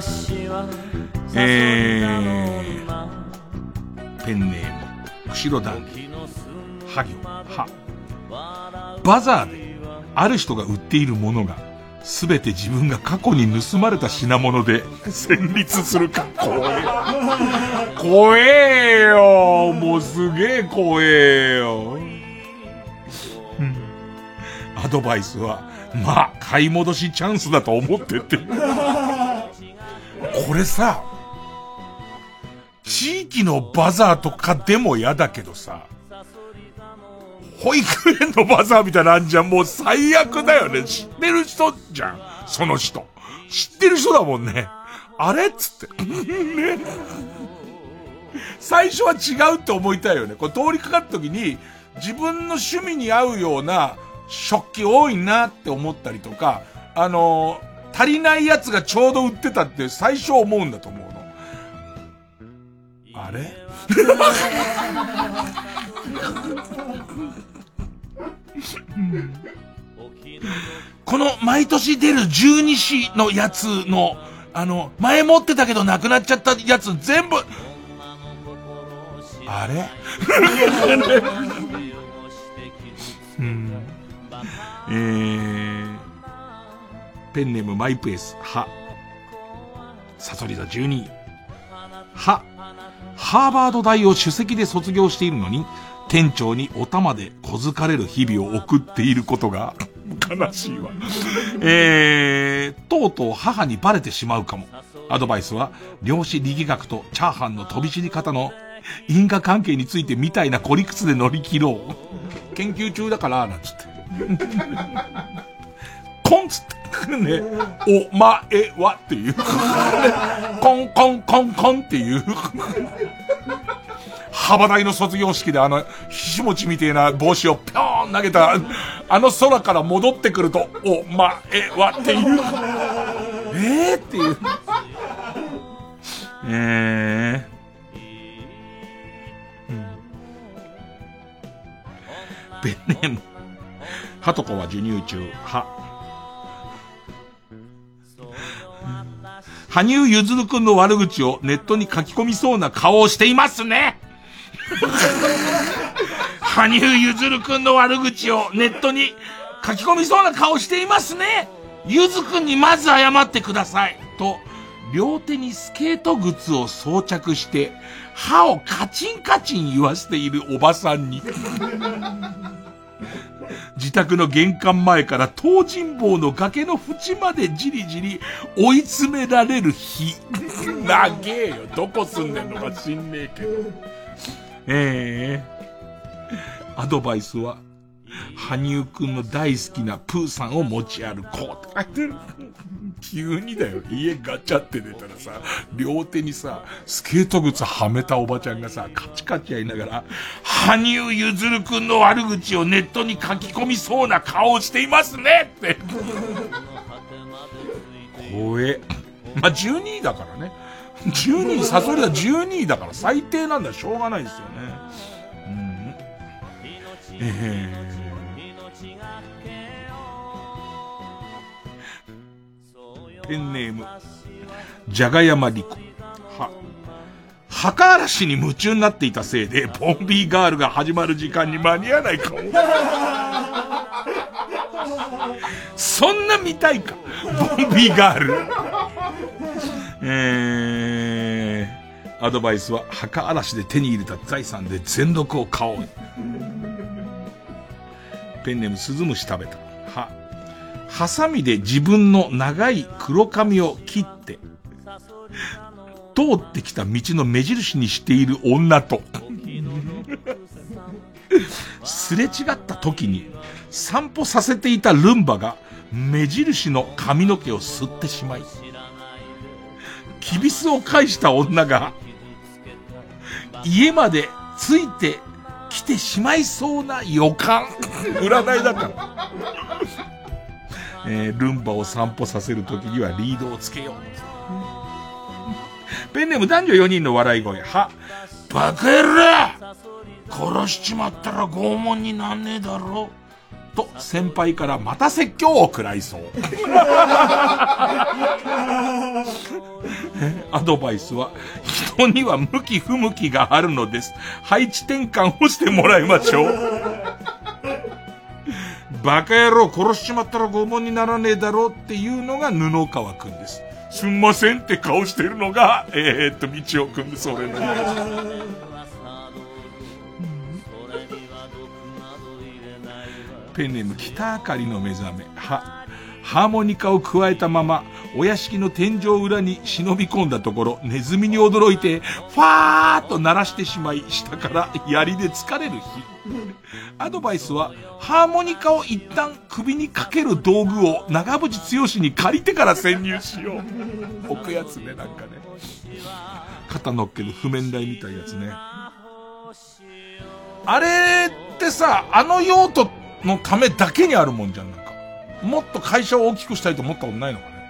私はえー、ペンネーム、釧路団は行、は。バザーで、ある人が売っているものが、すべて自分が過去に盗まれた品物で戦慄するか。怖え。怖えよ。もうすげえ怖えよ。アドバイスは、まあ、買い戻しチャンスだと思ってって。これさ、地域のバザーとかでも嫌だけどさ、保育園のバザーみたいなあんじゃん。もう最悪だよね。知ってる人じゃん。その人。知ってる人だもんね。あれっつって。ね。最初は違うって思いたいよね。これ通りかかった時に、自分の趣味に合うような食器多いなって思ったりとか、あのー、足りないやつがちょうど売ってたって最初思うんだと思う。あれ？この毎年出る十二支のやつの、あの、前持ってたけどなくなっちゃったやつ全部、あれ？うん、えー、ペンネームマイペース、は。サソリ座12位。は。ハーバード大を首席で卒業しているのに、店長にお玉で小づかれる日々を送っていることが 悲しいわ。えー、とうとう母にバレてしまうかも。アドバイスは、量子力学とチャーハンの飛び散り方の因果関係についてみたいな孤理屈で乗り切ろう。研究中だから、なんつって。コンつって。ね、お前はっていう。コンコンコンコンっていう。幅台の卒業式であの、ひしもちみてえな帽子をぴょーん投げた、あの空から戻ってくると、お前はっていう。えーっていう。えー。ペンネーム。はとこは授乳中。は。羽生結弦くんの悪口をネットに書き込みそうな顔をしていますね 羽生結弦くんの悪口をネットに書き込みそうな顔していますねゆずくんにまず謝ってください。と、両手にスケート靴を装着して、歯をカチンカチン言わせているおばさんに。自宅の玄関前から東尋坊の崖の縁までじりじり追い詰められる日。長えよ。どこ住んでんのか知んねえけど。ええー、アドバイスは、羽生くんの大好きなプーさんを持ち歩こうって書いてる。急にだよ。家ガチャって出たらさ、両手にさ、スケート靴はめたおばちゃんがさ、カチカチやりながら、羽生結弦くんの悪口をネットに書き込みそうな顔をしていますねって。怖え。まあ、12位だからね。12位、サソリは12位だから最低なんだしょうがないですよね。うん。えーペンネーム、じゃがやまりこ。は、墓嵐に夢中になっていたせいで、ボンビーガールが始まる時間に間に合わないかも。そんな見たいかボンビーガール。えー、アドバイスは墓嵐で手に入れた財産で全力を買おう。ペンネーム鈴虫食べた。は、ハサミで自分の長い黒髪を切って、通ってきた道の目印にしている女と、すれ違った時に散歩させていたルンバが目印の髪の毛を吸ってしまい、キビスを返した女が家までついてきてしまいそうな予感。占いだから。えー、ルンバを散歩させるときにはリードをつけよう。ペンネーム男女4人の笑い声。は、バカ野郎殺しちまったら拷問になんねえだろと先輩からまた説教を食らいそう。アドバイスは、人には向き不向きがあるのです。配置転換をしてもらいましょう。バカ野郎殺しちまったら拷問にならねえだろうっていうのが布川くんです。すんませんって顔してるのが、えー、っと、道夫くんです、俺の。ペンネーム北あかりの目覚め。は、ハーモニカを加えたまま、お屋敷の天井裏に忍び込んだところ、ネズミに驚いて、ファーっと鳴らしてしまい、下から槍で疲れる日。アドバイスは、ハーモニカを一旦首にかける道具を長渕剛に借りてから潜入しよう。置くやつね、なんかね。肩乗っける譜面台みたいなやつね。あれってさ、あの用途のためだけにあるもんじゃん、なんか。もっと会社を大きくしたいと思ったことないのかね。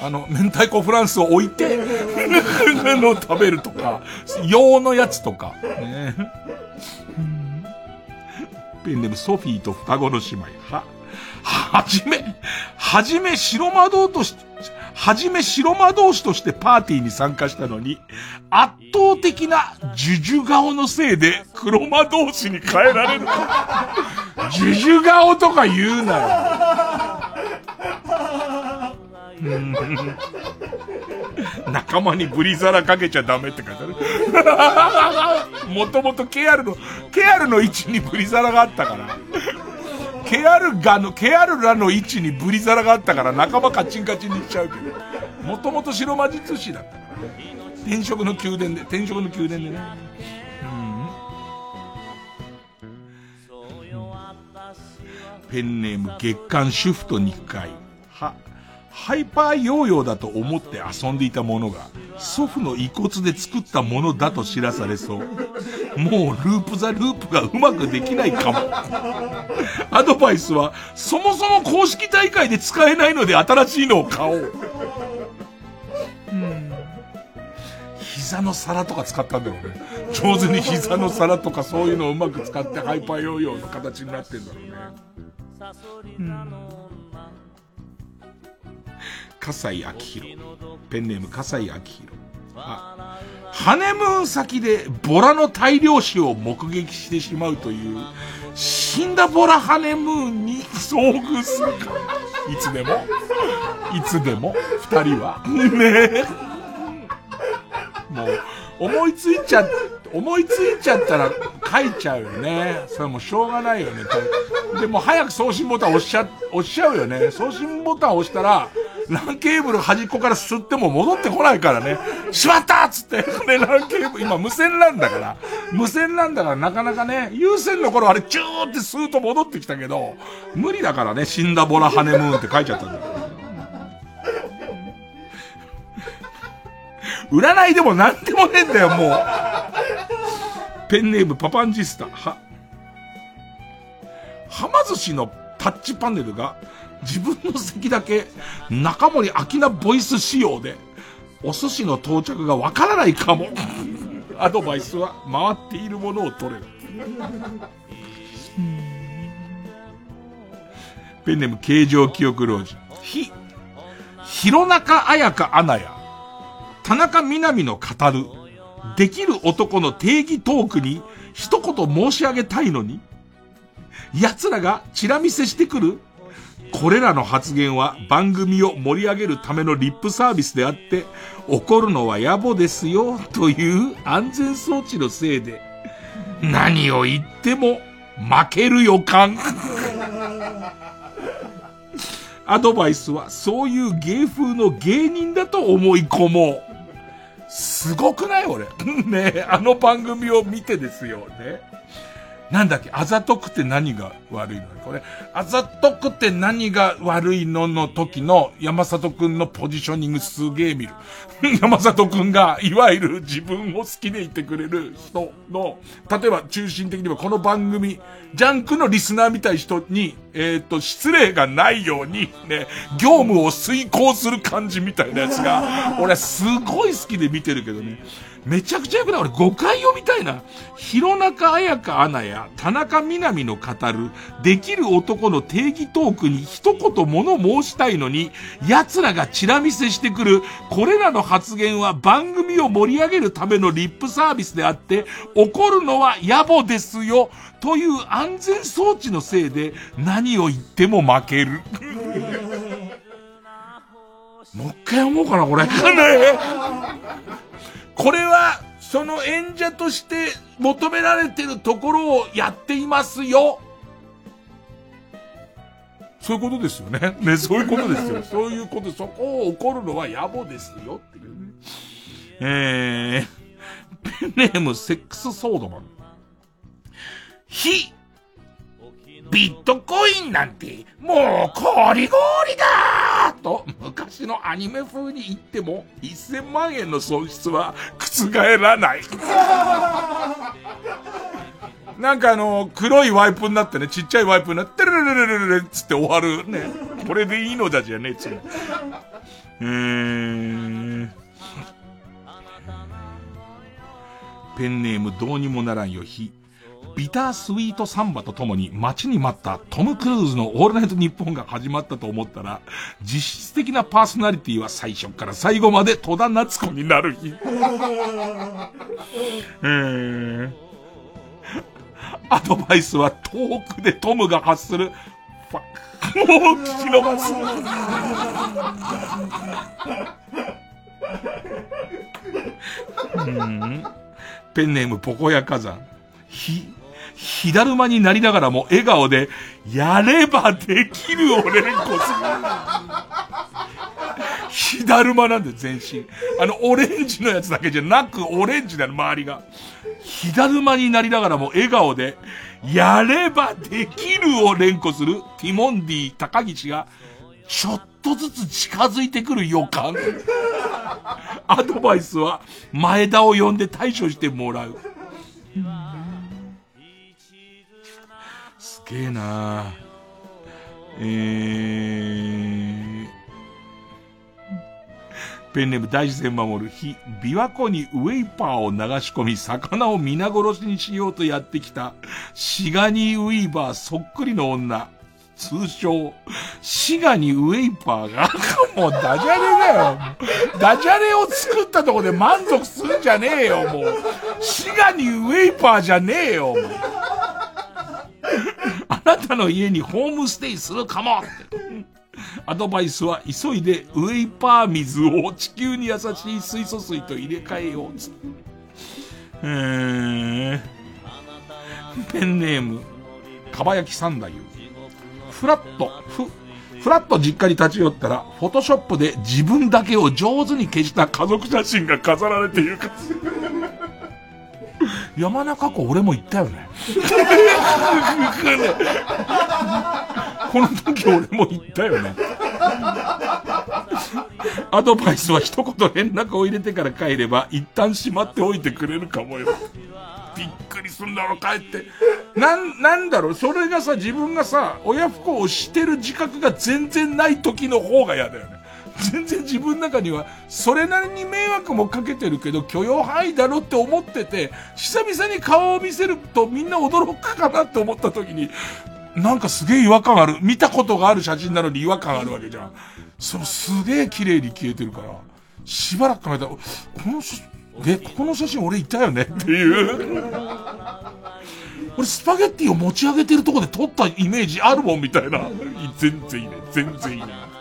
あの、明太子フランスを置いて、の食べるとか、用のやつとか。ねペンネームソフィーと双子の姉妹。は、はじめ、はじめ白魔道とし、はじめ白魔道士としてパーティーに参加したのに、圧倒的なジュジュ顔のせいで黒魔道士に変えられる。ジュジュ顔とか言うなよ。仲間にブリザラかけちゃダメって書いてある。もともと KR の、KR の位置にブリザラがあったから。KR がの、KR らの位置にブリザラがあったから仲間カチンカチンにしちゃうけど。もともと白魔術師だったから。転職の宮殿で、転職の宮殿でね。うんペンネーム月刊主婦と肉会。ハイパーヨーヨーだと思って遊んでいたものが、祖父の遺骨で作ったものだと知らされそう。もうループザループがうまくできないかも。アドバイスは、そもそも公式大会で使えないので新しいのを買おう。うん膝の皿とか使ったんだよね。上手に膝の皿とかそういうのをうまく使ってハイパーヨーヨーの形になってんだろうね。うん笠井明宏。ペンネーム笠井明宏。あ、ハネムーン先でボラの大量死を目撃してしまうという、死んだボラハネムーンに遭遇するか。いつでも。いつでも、二人は。ねもう、思いついちゃ、思いついちゃったら書いちゃうよね。それもしょうがないよね。でも早く送信ボタン押しちゃ、押しちゃうよね。送信ボタン押したら、LAN ケーブル端っこから吸っても戻ってこないからね。しまったっつって、これ LAN ケーブル、今無線なんだから。無線なんだからなかなかね、有線の頃あれチューって吸うと戻ってきたけど、無理だからね、死んだボラハネムーンって書いちゃったんだから。占いでも何でもねえんだよ、もう。ペンネームパパンジスタ。は、はま寿司のタッチパネルが自分の席だけ中森明菜ボイス仕様でお寿司の到着がわからないかも。アドバイスは回っているものを取れる。ペンネーム形状記憶老人。ひ、弘中綾香アナや田中みな実の語る、できる男の定義トークに一言申し上げたいのに、奴らがチラ見せしてくるこれらの発言は番組を盛り上げるためのリップサービスであって、怒るのは野暮ですよ、という安全装置のせいで、何を言っても負ける予感。アドバイスはそういう芸風の芸人だと思い込もう。すごくない俺。ねあの番組を見てですよね。なんだっけ、あざとくて何が悪いの？これ、あざとくて何が悪いのの時の山里くんのポジショニングすげえ見る。山里くんが、いわゆる自分を好きでいてくれる人の、例えば中心的にはこの番組、ジャンクのリスナーみたい人に、えっ、ー、と、失礼がないように、ね、業務を遂行する感じみたいなやつが、俺はすごい好きで見てるけどね。めちゃくちゃよくない？俺5回読みたいな。弘中綾香アナや田中みな実の語る、できる男の定義トークに一言物申したいのに、奴らがチラ見せしてくる、これらの発言は番組を盛り上げるためのリップサービスであって、怒るのは野暮ですよ、という安全装置のせいで、何を言っても負ける。もう一回読もうかな、これ。これは、その演者として求められてるところをやっていますよ。そういうことですよね。ね、そういうことですよ。そういうこと、そこを怒るのは野暮ですよっていうね。えー、ペンネームセックスソードマン。非ビットコインなんて、もう、こりごりだと、昔のアニメ風に言っても、1000万円の損失は覆らない。なんかあの、黒いワイプになってね、ちっちゃいワイプになって、ルルルルルルルつって終わるね。これでいいのだじゃねえつうえー、ペンネームどうにもならんよ、ひ。ビタースイートサンバとともに待ちに待ったトム・クルーズのオールナイトニッポンが始まったと思ったら、実質的なパーソナリティは最初から最後まで戸田夏子になる日。えー、アドバイスは遠くでトムが発する、ファッ。もう聞き逃す。うんペンネームポコヤ火山。ひ、火だるまになりながらも笑顔で、やればできる俺連呼する。火だるまなんで全身。あの、オレンジのやつだけじゃなく、オレンジなの、周りが。火だるまになりながらも笑顔で、やればできるを連呼するティモンディ高岸が、ちょっとずつ近づいてくる予感。アドバイスは、前田を呼んで対処してもらう。げえなえー、ペンネーム大自然守る日、琵琶湖にウェイパーを流し込み、魚を皆殺しにしようとやってきた、シガニーウィーバーそっくりの女。通称、シガニウェイパーが、もうダジャレだよ。ダジャレを作ったとこで満足するんじゃねえよ、もう。シガニウェイパーじゃねえよ、もう。あなたの家にホームステイするかも。アドバイスは急いでウェイパー水を地球に優しい水素水と入れ替えよう。つえー、ペンネーム、かば焼き三太夫。フラット、ふ、フラット実家に立ち寄ったら、フォトショップで自分だけを上手に消した家族写真が飾られているか。山中湖俺も行ったよね。この時俺も言ったよね。アドバイスは一言連絡を入れてから帰れば、一旦しまっておいてくれるかもよ。びっくりすんだろ、帰って。なん、なんだろう、それがさ、自分がさ、親不孝をしてる自覚が全然ない時の方が嫌だよね。全然自分の中には、それなりに迷惑もかけてるけど、許容範囲だろって思ってて、久々に顔を見せるとみんな驚くかなって思った時に、なんかすげえ違和感ある。見たことがある写真なのに違和感あるわけじゃん。そのすげえ綺麗に消えてるから、しばらく考えたら、このえ、ここの写真俺いたよねっていう。俺スパゲッティを持ち上げてるとこで撮ったイメージあるもんみたいな。全然いいね。全然いいね。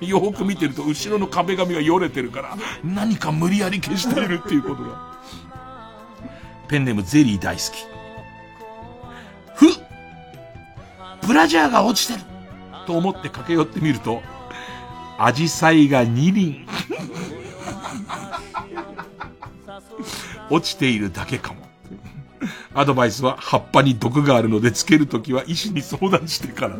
よく見てると後ろの壁紙がよれてるから、何か無理やり消しているっていうことが。ペンネームゼリー大好き。ふブラジャーが落ちてると思って駆け寄ってみると、アジサイが2輪。落ちているだけかも。アドバイスは葉っぱに毒があるのでつけるときは医師に相談してから。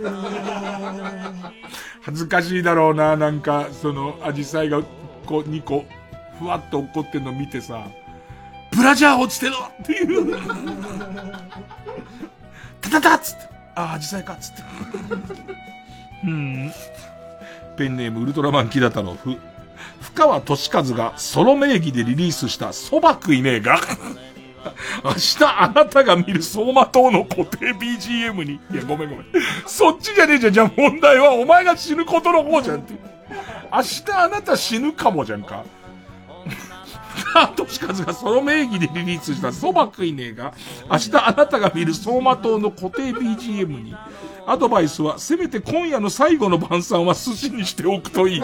恥ずかしいだろうな、なんか、その、アジサイが、こう、2個、ふわっと落っこってんの見てさ、ブラジャー落ちてるっていう。タタタっつって。ああ、アジサイかっつって。うん。ペンネームウルトラマンキダタのふ、深川俊和がソロ名義でリリースした蕎麦食いねえが明日あなたが見る走馬灯の固定 BGM に。いや、ごめんごめん。そっちじゃねえじゃん。じゃあ問題はお前が死ぬことの方じゃんって。明日あなた死ぬかもじゃんか。としかずがその名義でリリースした蕎麦食いねえが、明日あなたが見る走馬灯の固定 BGM に、アドバイスは、せめて今夜の最後の晩餐は寿司にしておくといい。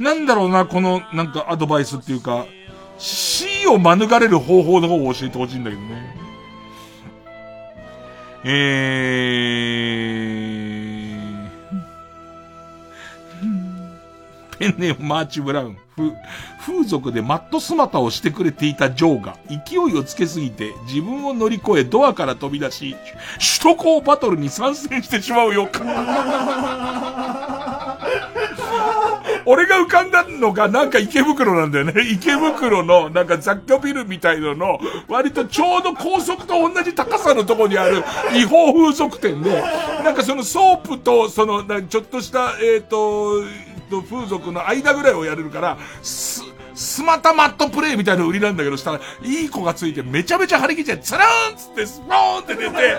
なんだろうな、この、なんかアドバイスっていうか、死を免れる方法の方を教えてほしいんだけどね。えー、ペンネームマーチブラウン。風俗でマットスマタをしてくれていたジョーが勢いをつけすぎて自分を乗り越えドアから飛び出し、首都高バトルに参戦してしまうよ。俺が浮かんだのがなんか池袋なんだよね。池袋のなんか雑居ビルみたいのの、割とちょうど高速と同じ高さのとこにある違法風俗店で、なんかそのソープとその、ちょっとした、えっ、と、風俗の間ぐらいをやれるから、す、スマタマットプレイみたいな売りなんだけど、したら、いい子がついてめちゃめちゃ張り切っちゃって、ツラーンつって、スポーンって出て、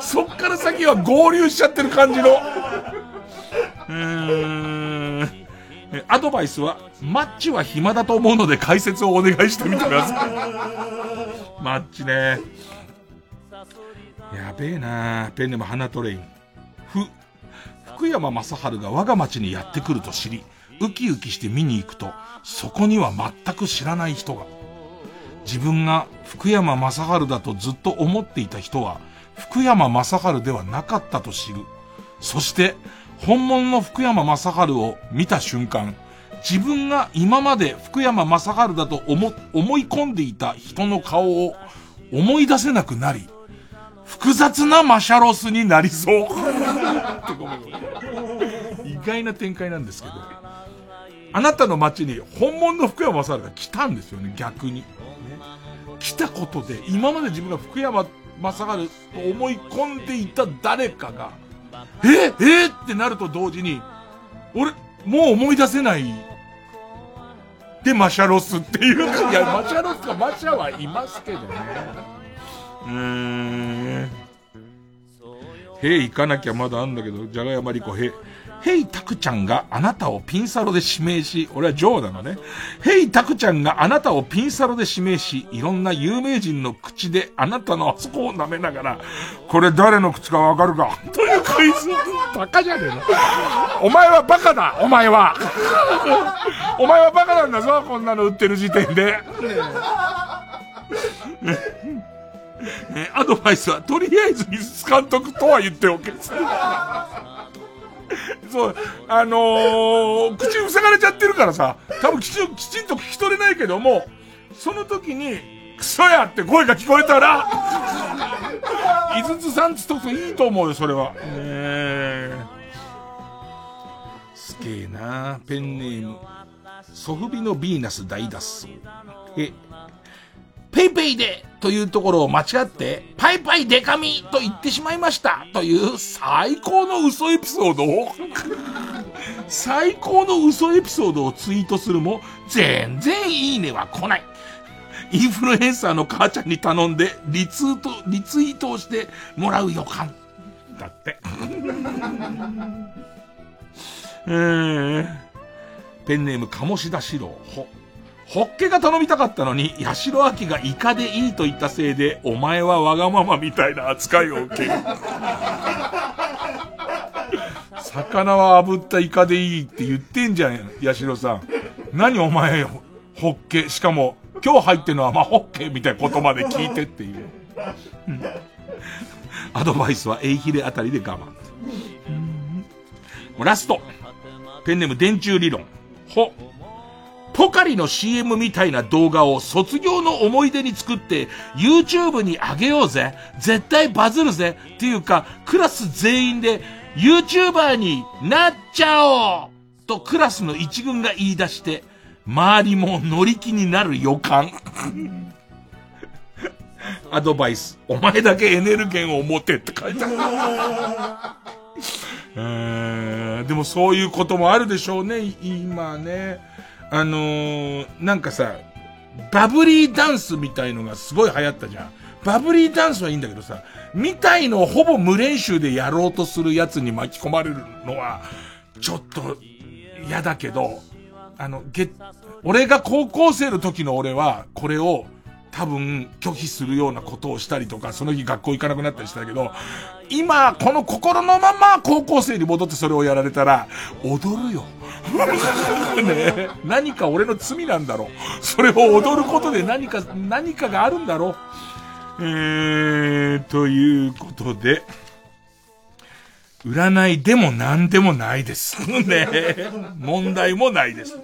そっから先は合流しちゃってる感じの。うーん。アドバイスは、マッチは暇だと思うので解説をお願いしてみてください。マッチね。やべえなペンネーム花トレイン。ふ、福山雅治が我が町にやってくると知り、ウキウキして見に行くと、そこには全く知らない人が。自分が福山雅治だとずっと思っていた人は、福山雅治ではなかったと知る。そして、本物の福山雅治を見た瞬間、自分が今まで福山雅治だと思、思い込んでいた人の顔を思い出せなくなり、複雑なマシャロスになりそう。意外な展開なんですけど。あなたの街に本物の福山雅治が来たんですよね、逆に。来たことで、今まで自分が福山雅治と思い込んでいた誰かが、ええってなると同時に、俺、もう思い出せない。で、マシャロスっていうか、いや、マシャロスかマシャはいますけどね。うーん。へ行かなきゃまだあんだけど、じゃがやまりこへ。ヘイタクちゃんがあなたをピンサロで指名し、俺はジョーなのね。ヘイタクちゃんがあなたをピンサロで指名し、いろんな有名人の口であなたのあそこを舐めながら、これ誰の口かわかるか？というクイズ。バカじゃねえの。お前はバカだお前はお前はバカなんだぞこんなの売ってる時点で。ね、アドバイスは、とりあえず水津監督とは言っておけ。そう、あのー、口塞がれちゃってるからさ、多分きちきちんと聞き取れないけども、その時に、クソやって声が聞こえたら、井筒さんつとくといいと思うよ、それは。ねえ。すげえなペンネーム。ソフビのヴィーナス大脱走。え、ペイペイでというところを間違って、パイパイデカミと言ってしまいましたという最高の嘘エピソードを最高の嘘エピソードをツイートするも、全然いいねは来ない。インフルエンサーの母ちゃんに頼んで、リツート、リツイートをしてもらう予感。だって。えー、ペンネーム、鴨志田四郎。ほ。ホッケが頼みたかったのに、八代亜紀がイカでいいと言ったせいで、お前はわがままみたいな扱いを受ける。魚は炙ったイカでいいって言ってんじゃん、八代さん。何お前、ホッケ、しかも、今日入ってるのはまあ、ホッケみたいなことまで聞いてっていう。アドバイスはエイヒレあたりで我慢。ラスト。ペンネーム電柱理論。ほ。ポカリの CM みたいな動画を卒業の思い出に作って YouTube に上げようぜ。絶対バズるぜ。っていうか、クラス全員で YouTuber になっちゃおうとクラスの一軍が言い出して、周りも乗り気になる予感。アドバイス。お前だけエネルゲンを持てって書いてある。でもそういうこともあるでしょうね、今ね。あのー、なんかさ、バブリーダンスみたいのがすごい流行ったじゃん。バブリーダンスはいいんだけどさ、みたいのをほぼ無練習でやろうとするやつに巻き込まれるのは、ちょっと嫌だけど、あの、げ、俺が高校生の時の俺は、これを多分拒否するようなことをしたりとか、その日学校行かなくなったりしたけど、今、この心のまま高校生に戻ってそれをやられたら、踊るよ。ね何か俺の罪なんだろう。それを踊ることで何か、何かがあるんだろう。えー、ということで、占いでも何でもないです。ね問題もないです。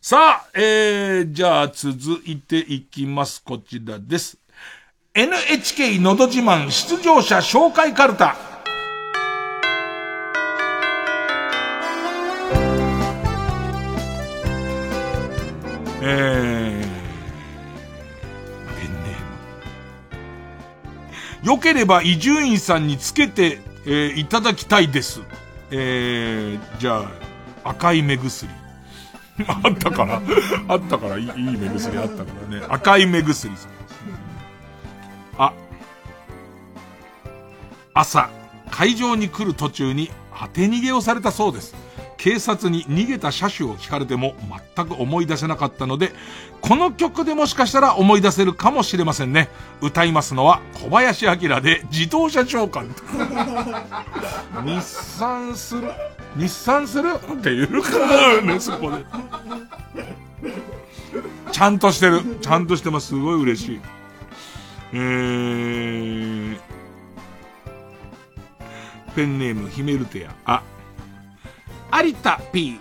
さあ、えー、じゃあ続いていきます。こちらです。NHK のど自慢出場者紹介カルタ。えー、ペンネーム。よければ伊集院さんにつけて、えー、いただきたいです。えー、じゃあ、赤い目薬。あったから、あったから、いい目薬あったからね。赤い目薬さん。あ、朝、会場に来る途中に当て逃げをされたそうです。警察に逃げた車種を聞かれても全く思い出せなかったので、この曲でもしかしたら思い出せるかもしれませんね。歌いますのは小林明で自動車長官。日産する？日産する？っていうかね、そこで。ちゃんとしてる。ちゃんとしてます。すごい嬉しい。えー、ペンネームヒメルテア。あ、有田 P、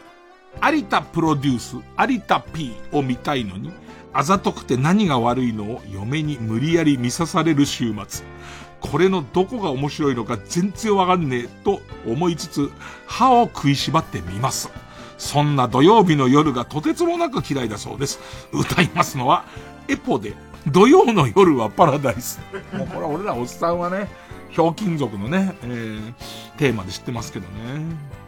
有田プロデュース、有田 P を見たいのに、あざとくて何が悪いのを嫁に無理やり見さされる週末。これのどこが面白いのか全然わかんねえと思いつつ、歯を食いしばってみます。そんな土曜日の夜がとてつもなく嫌いだそうです。歌いますのは、エポで、土曜の夜はパラダイス。もうこれは俺らおっさんはね、ひょうきん族のね、えー、テーマで知ってますけどね。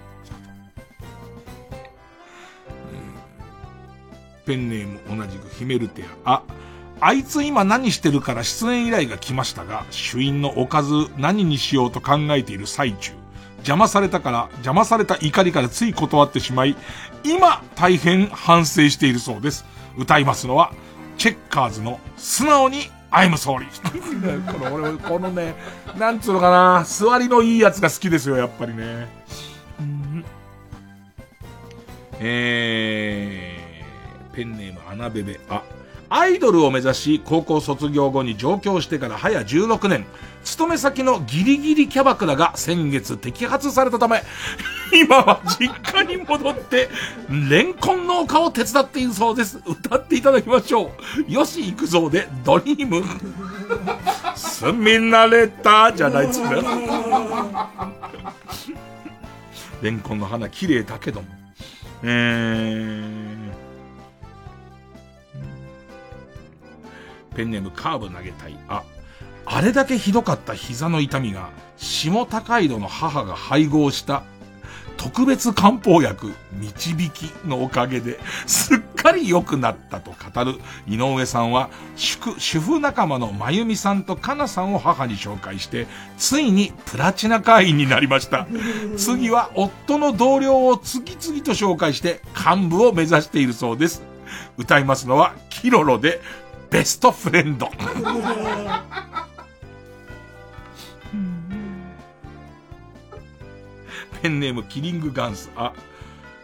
ペンネーム同じくヒメルテア。あ、あいつ今何してるから出演依頼が来ましたが、主因のおかず何にしようと考えている最中。邪魔されたから、邪魔された怒りからつい断ってしまい、今大変反省しているそうです。歌いますのは、チェッカーズの素直に I'm sorry. この俺、このね、なんつうのかな、座りのいいやつが好きですよ、やっぱりね。えー、ペンネームアナベベ。あ、アイドルを目指し、高校卒業後に上京してから早16年、勤め先のギリギリキャバクラが先月摘発されたため、今は実家に戻って、レンコン農家を手伝っているそうです。歌っていただきましょう。よし行くぞで、ドリーム。住み慣れた、じゃないっつうんだよ。レンコンの花綺麗だけども。えー、ペンネームカーブ投げたい。あ、あれだけひどかった膝の痛みが、下高井戸の母が配合した特別漢方薬、導きのおかげで、すっかり良くなったと語る井上さんは、主主婦仲間のまゆみさんとかなさんを母に紹介して、ついにプラチナ会員になりました。次は夫の同僚を次々と紹介して、幹部を目指しているそうです。歌いますのは、キロロで、ベストフレンド。ペンネームキリングガンス。あ、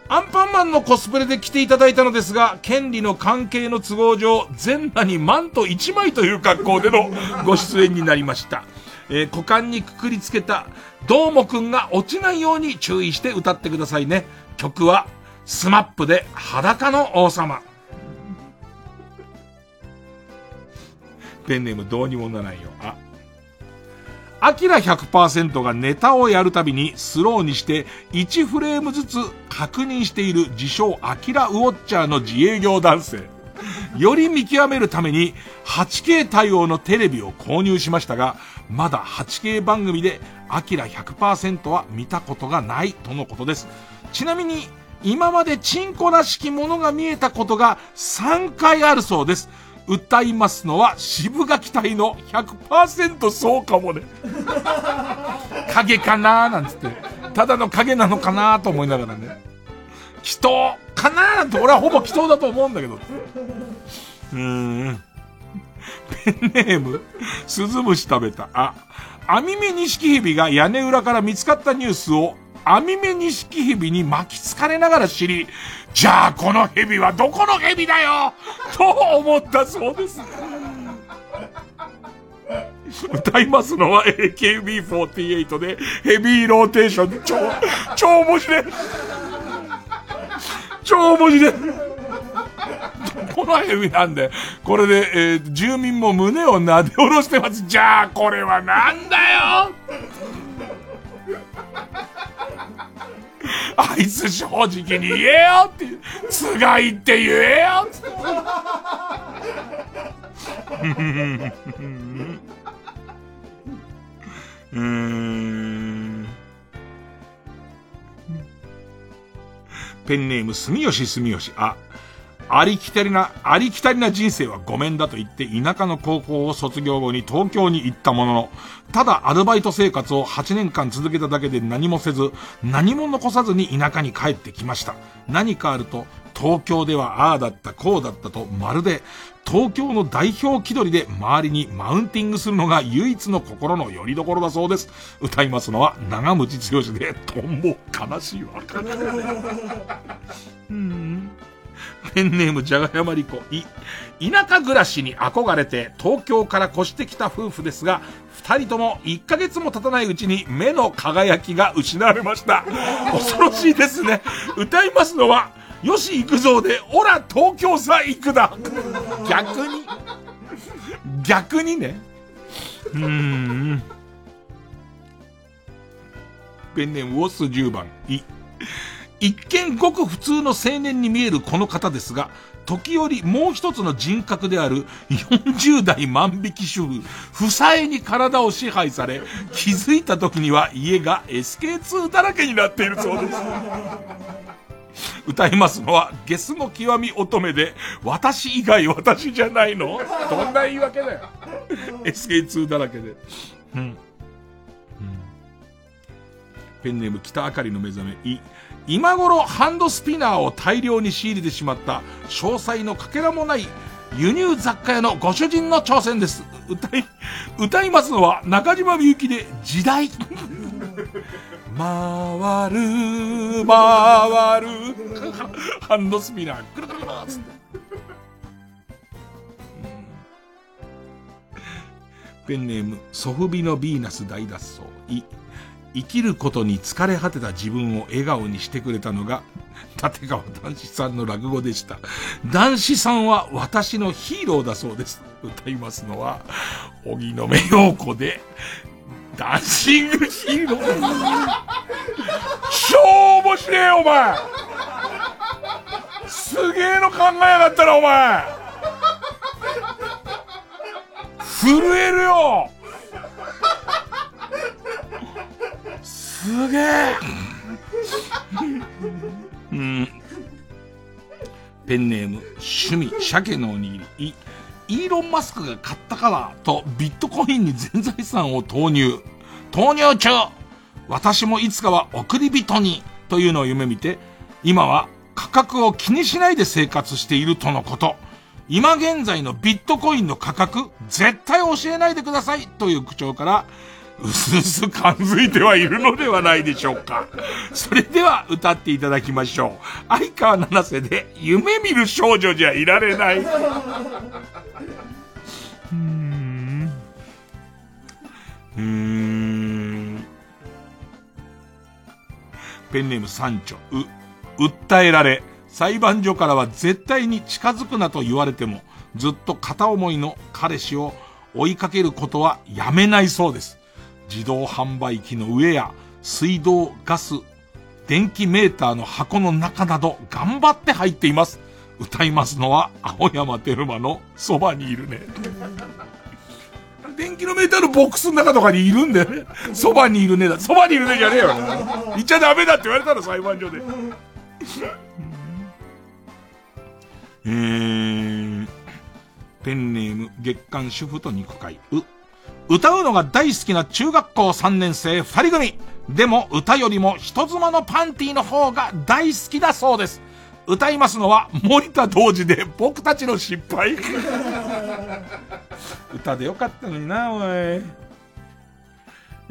アンパンマンのコスプレで来ていただいたのですが、権利の関係の都合上、全裸にマント1枚という格好での ご出演になりました。えー、股間にくくりつけた、どーもくんが落ちないように注意して歌ってくださいね。曲は、スマップで裸の王様。ペンネームどうにもならないよ。あ、アキラ100%がネタをやるたびにスローにして1フレームずつ確認している自称アキラウォッチャーの自営業男性。より見極めるために 8K 対応のテレビを購入しましたが、まだ 8K 番組でアキラ100%は見たことがないとのことです。ちなみに、今までチンコらしきものが見えたことが3回あるそうです。歌いますのは渋垣隊の100%そうかもね。影かなーなんつって。ただの影なのかなーと思いながらね。祈祷かなーなんて俺はほぼ祈祷だと思うんだけど。うーん。ペンネーム、スズムシ食べた。あ、アミメニシキヘビが屋根裏から見つかったニュースをアミメニシキヘビに巻きつかれながら知り、じゃあこのヘビはどこのヘビだよ？と思ったそうです。歌いますのは AKB48 でヘビーローテーション。超、超文字で超文字でこのヘビなんで、これで、えー、住民も胸をなで下ろしてます。じゃあこれはなんだよ？あいつ正直に言えよって、つがいって言えよって。うーん。ペンネーム、住吉住吉。あ、ありきたりな、ありきたりな人生はごめんだと言って田舎の高校を卒業後に東京に行ったものの、ただアルバイト生活を8年間続けただけで何もせず、何も残さずに田舎に帰ってきました。何かあると、東京ではああだった、こうだったと、まるで東京の代表気取りで周りにマウンティングするのが唯一の心の拠り所だそうです。歌いますのは長渕剛で、とんぼ悲しいわ。うんペンネームじゃがやまりこ、い、田舎暮らしに憧れて東京から越してきた夫婦ですが、二人とも1ヶ月も経たないうちに目の輝きが失われました。恐ろしいですね。歌いますのは、よし行くぞで、おら東京さ行くだ。逆に逆にね。うーん。ペンネームウォス10番、い。一見ごく普通の青年に見えるこの方ですが、時折もう一つの人格である40代万引き主婦、負債に体を支配され、気づいた時には家が SK2 だらけになっているそうです。歌いますのは、ゲスの極み乙女で、私以外私じゃないの？どんな言い訳だよ。SK2 だらけで。うん。ペンネーム北あかりの目覚め。い、今頃ハンドスピナーを大量に仕入れてしまった詳細のかけらもない輸入雑貨屋のご主人の挑戦です。歌い、歌いますのは中島みゆきで時代。回る、回る。ハンドスピナー、くるくるくるつって。ペンネーム、ソフビのヴィーナス大脱走。い、生きることに疲れ果てた自分を笑顔にしてくれたのが、立川男子さんの落語でした。男子さんは私のヒーローだそうです。歌いますのは、荻野目洋子で、ダンシングヒーロー。超面白えよ、お前すげえの考えやがったな、お前震えるよすげえ うん。ペンネーム、趣味、鮭のおにぎり。イーロン・マスクが買ったからとビットコインに全財産を投入。投入中私もいつかは送り人にというのを夢見て、今は価格を気にしないで生活しているとのこと。今現在のビットコインの価格、絶対教えないでくださいという口調から、うすうす感づいてはいるのではないでしょうか。それでは歌っていただきましょう。相川七瀬で夢見る少女じゃいられない。うん。うん。ペンネーム三丁。う、訴えられ、裁判所からは絶対に近づくなと言われても、ずっと片思いの彼氏を追いかけることはやめないそうです。自動販売機の上や水道、ガス、電気メーターの箱の中など頑張って入っています。歌いますのは青山テルマのそばにいるね。電気のメーターのボックスの中とかにいるんだよね。そばにいるねだ。そばにいるねじゃねえよ。言っちゃダメだって言われたの、裁判所で。えー、ペンネーム月刊主婦と肉会。う。歌うのが大好きな中学校3年生2人組。でも歌よりも人妻のパンティの方が大好きだそうです。歌いますのは森田同時で僕たちの失敗。歌でよかったのにな、おい。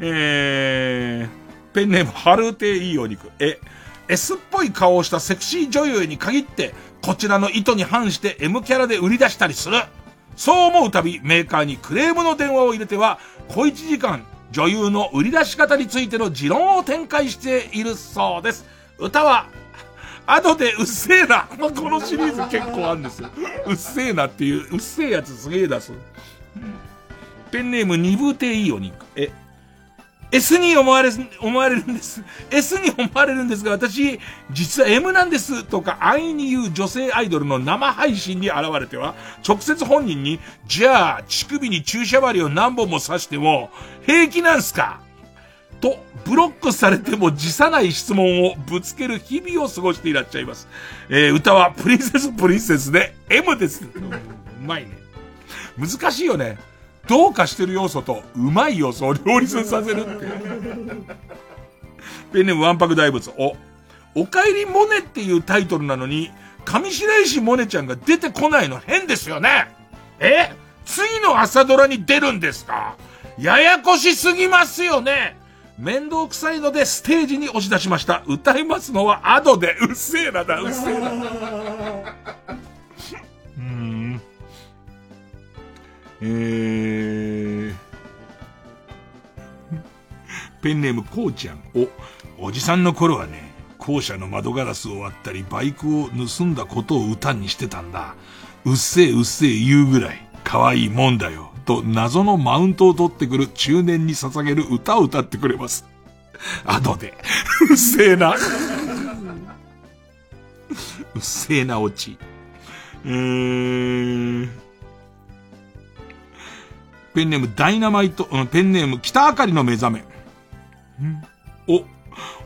えー、ペンネーム、春うていいお肉。え、S っぽい顔をしたセクシー女優に限って、こちらの意図に反して M キャラで売り出したりする。そう思うたび、メーカーにクレームの電話を入れては、小一時間、女優の売り出し方についての持論を展開しているそうです。歌は、後でうっせえな。このシリーズ結構あるんですよ。うっせえなっていう、うっせえやつすげえ出す。ペンネーム二部亭いいお肉。え、S に思われ、思われるんです。S に思われるんですが、私、実は M なんです、とか、安易に言う女性アイドルの生配信に現れては、直接本人に、じゃあ、乳首に注射針を何本も刺しても、平気なんすか？と、ブロックされても辞さない質問をぶつける日々を過ごしていらっしゃいます。えー、歌はプリンセスプリンセスで M です。うまいね。難しいよね。どうかしてる要素とうまい要素を両立させるって。ペンネームワンパク大仏。お、お帰りモネっていうタイトルなのに、上白石モネちゃんが出てこないの変ですよね。え？次の朝ドラに出るんですか？ややこしすぎますよね。面倒くさいのでステージに押し出しました。歌いますのはアドで、うっせえなだ、うっせえな。うん。えー、ペンネームこうちゃん。お、おじさんの頃はね、校舎の窓ガラスを割ったり、バイクを盗んだことを歌にしてたんだ。うっせえうっせえ言うぐらい、可愛いもんだよ。と、謎のマウントを取ってくる中年に捧げる歌を歌ってくれます。後で、うっせえな。うっせえなオチ。うー。ペンネームダイナマイト、うん、ペンネーム北あかりの目覚め。お、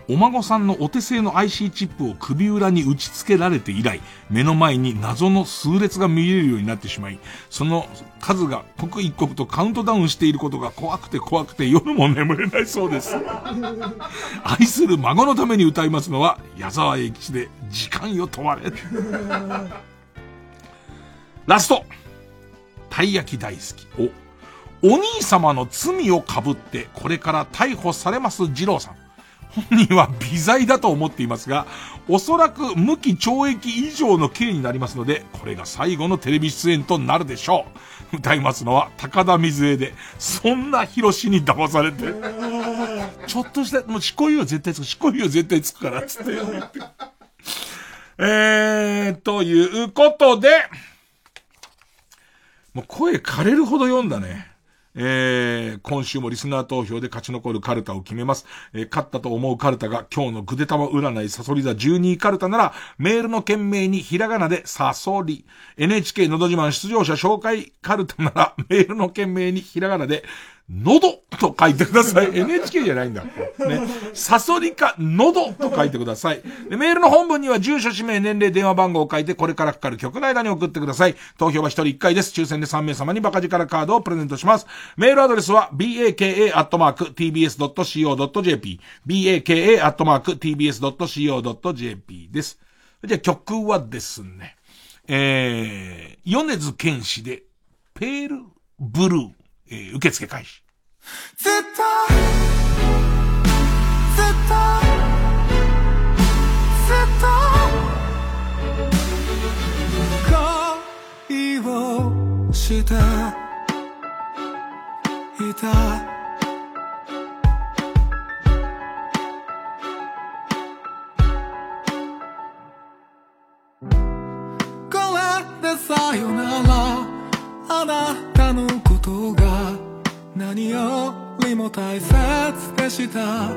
お孫さんのお手製の IC チップを首裏に打ち付けられて以来、目の前に謎の数列が見えるようになってしまい、その数が刻一刻とカウントダウンしていることが怖くて怖くて夜も眠れないそうです。愛する孫のために歌いますのは、矢沢永吉で時間よ問われ。ラストたい焼き大好き。お、お兄様の罪をかぶってこれから逮捕されます二郎さん。本人は微罪だと思っていますが、おそらく無期懲役以上の刑になりますので、これが最後のテレビ出演となるでしょう。歌いますのは高田水江で、そんな広しに騙されて、ちょっとした、もうしこいは絶対つく、しこいは絶対つくから、つって。えー、ということで、もう声枯れるほど読んだね。えー、今週もリスナー投票で勝ち残るカルタを決めます。えー、勝ったと思うカルタが今日のぐでたま占いサソリ座12カルタなら、メールの件名にひらがなでサソリ。NHK のど自慢出場者紹介カルタなら、メールの件名にひらがなで、喉と書いてください。NHK じゃないんだ。ね。サソリか喉と書いてください。で、メールの本文には住所、氏名、年齢、電話番号を書いて、これからかかる曲の間に送ってください。投票は1人1回です。抽選で3名様にバカ力カードをプレゼントします。メールアドレスは、baka.tbs.co.jp。baka.tbs.co.jp です。じゃあ曲はですね、えー、米津玄師で、ペールブルー。えー、受付開始。ずっと、ずっと、ずっと、恋をしていた。これでさよならあなたのことが何よりも大切でした？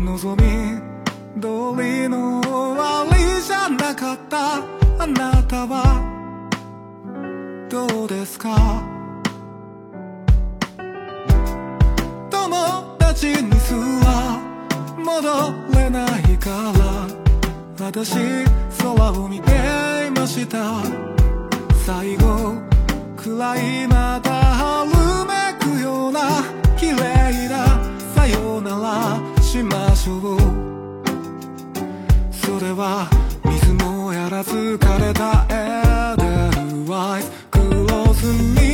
望み通りの終わりじゃなかった。あなたはどうですか？友達にすら戻れないから。私空を見ていました。最後暗いまたうな綺麗なさよならしましょう。それは水もやらず枯れたエーデルワイス。クローズミー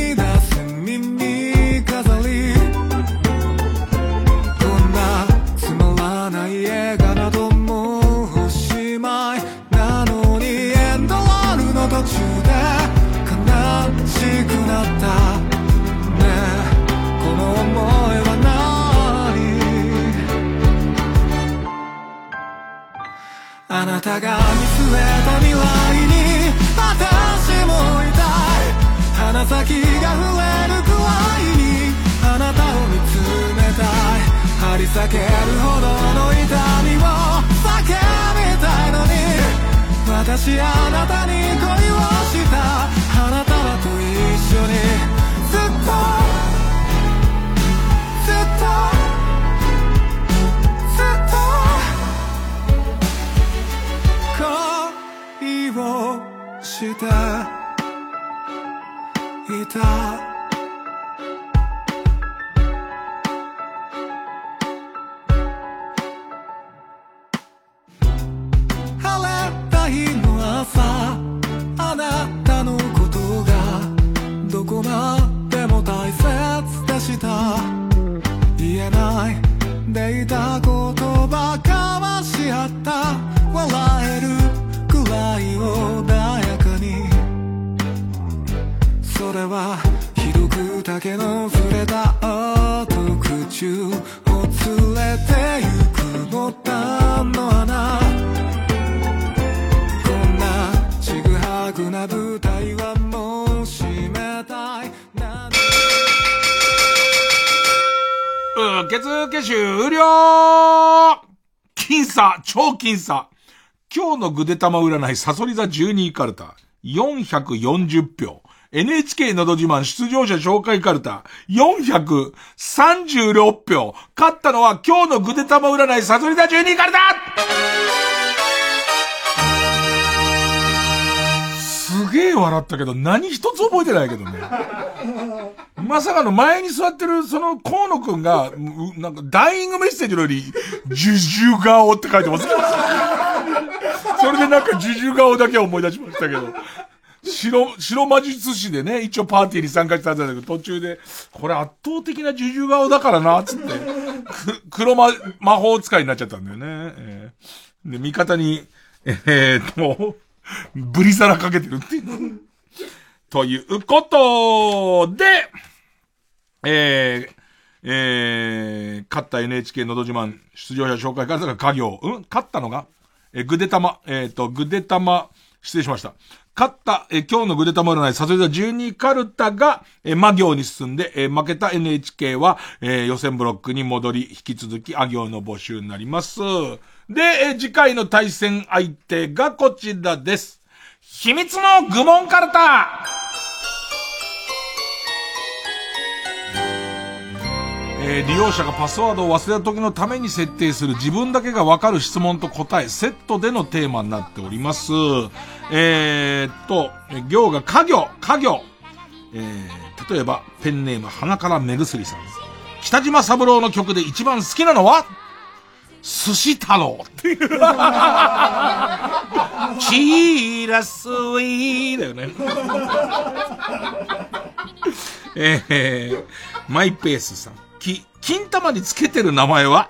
たが見据えた未来に私もいたい鼻先が増える具合にあなたを見つめたい張り裂けるほどの痛みを叫びたいのに私あなたに超僅差。今日のぐでたま占いサソリ座12位カルタ。440票。NHK のど自慢出場者紹介カルタ、436票。勝ったのは今日のぐでたま占いサソリ座12カルタ。げえ笑ったけど、何一つ覚えてないけどね。まさかの前に座ってる、その河野くんが、なんか、ダイイングメッセージのより、ジュジュ顔って書いてます。それでなんか、ジュジュ顔だけ思い出しましたけど。白、白魔術師でね、一応パーティーに参加したんだけど、途中で、これ圧倒的なジュジュ顔だからな、つって、黒魔、魔法使いになっちゃったんだよね。えー、で、味方に、えー、と、ブリザラかけてるっていう。ということで、えー、えー、勝った NHK のど自慢出場者紹介からが家業。うん？勝ったのが？えー、ぐでたま、えっ、ー、と、ぐでたま、失礼しました。勝った、えー、今日のぐでたま占い、さそり座12カルタが、えー、魔行に進んで、えー、負けた NHK は、えー、予選ブロックに戻り、引き続き、あ行の募集になります。で、次回の対戦相手がこちらです。秘密の愚問カルタえー、利用者がパスワードを忘れた時のために設定する自分だけがわかる質問と答え、セットでのテーマになっております。えー、っと、行が家業、家業。えー、例えば、ペンネーム鼻から目薬さん。北島三郎の曲で一番好きなのは？寿司太郎っていう。チーラスウィーだよね。えー、マイペースさん。き、金玉につけてる名前は、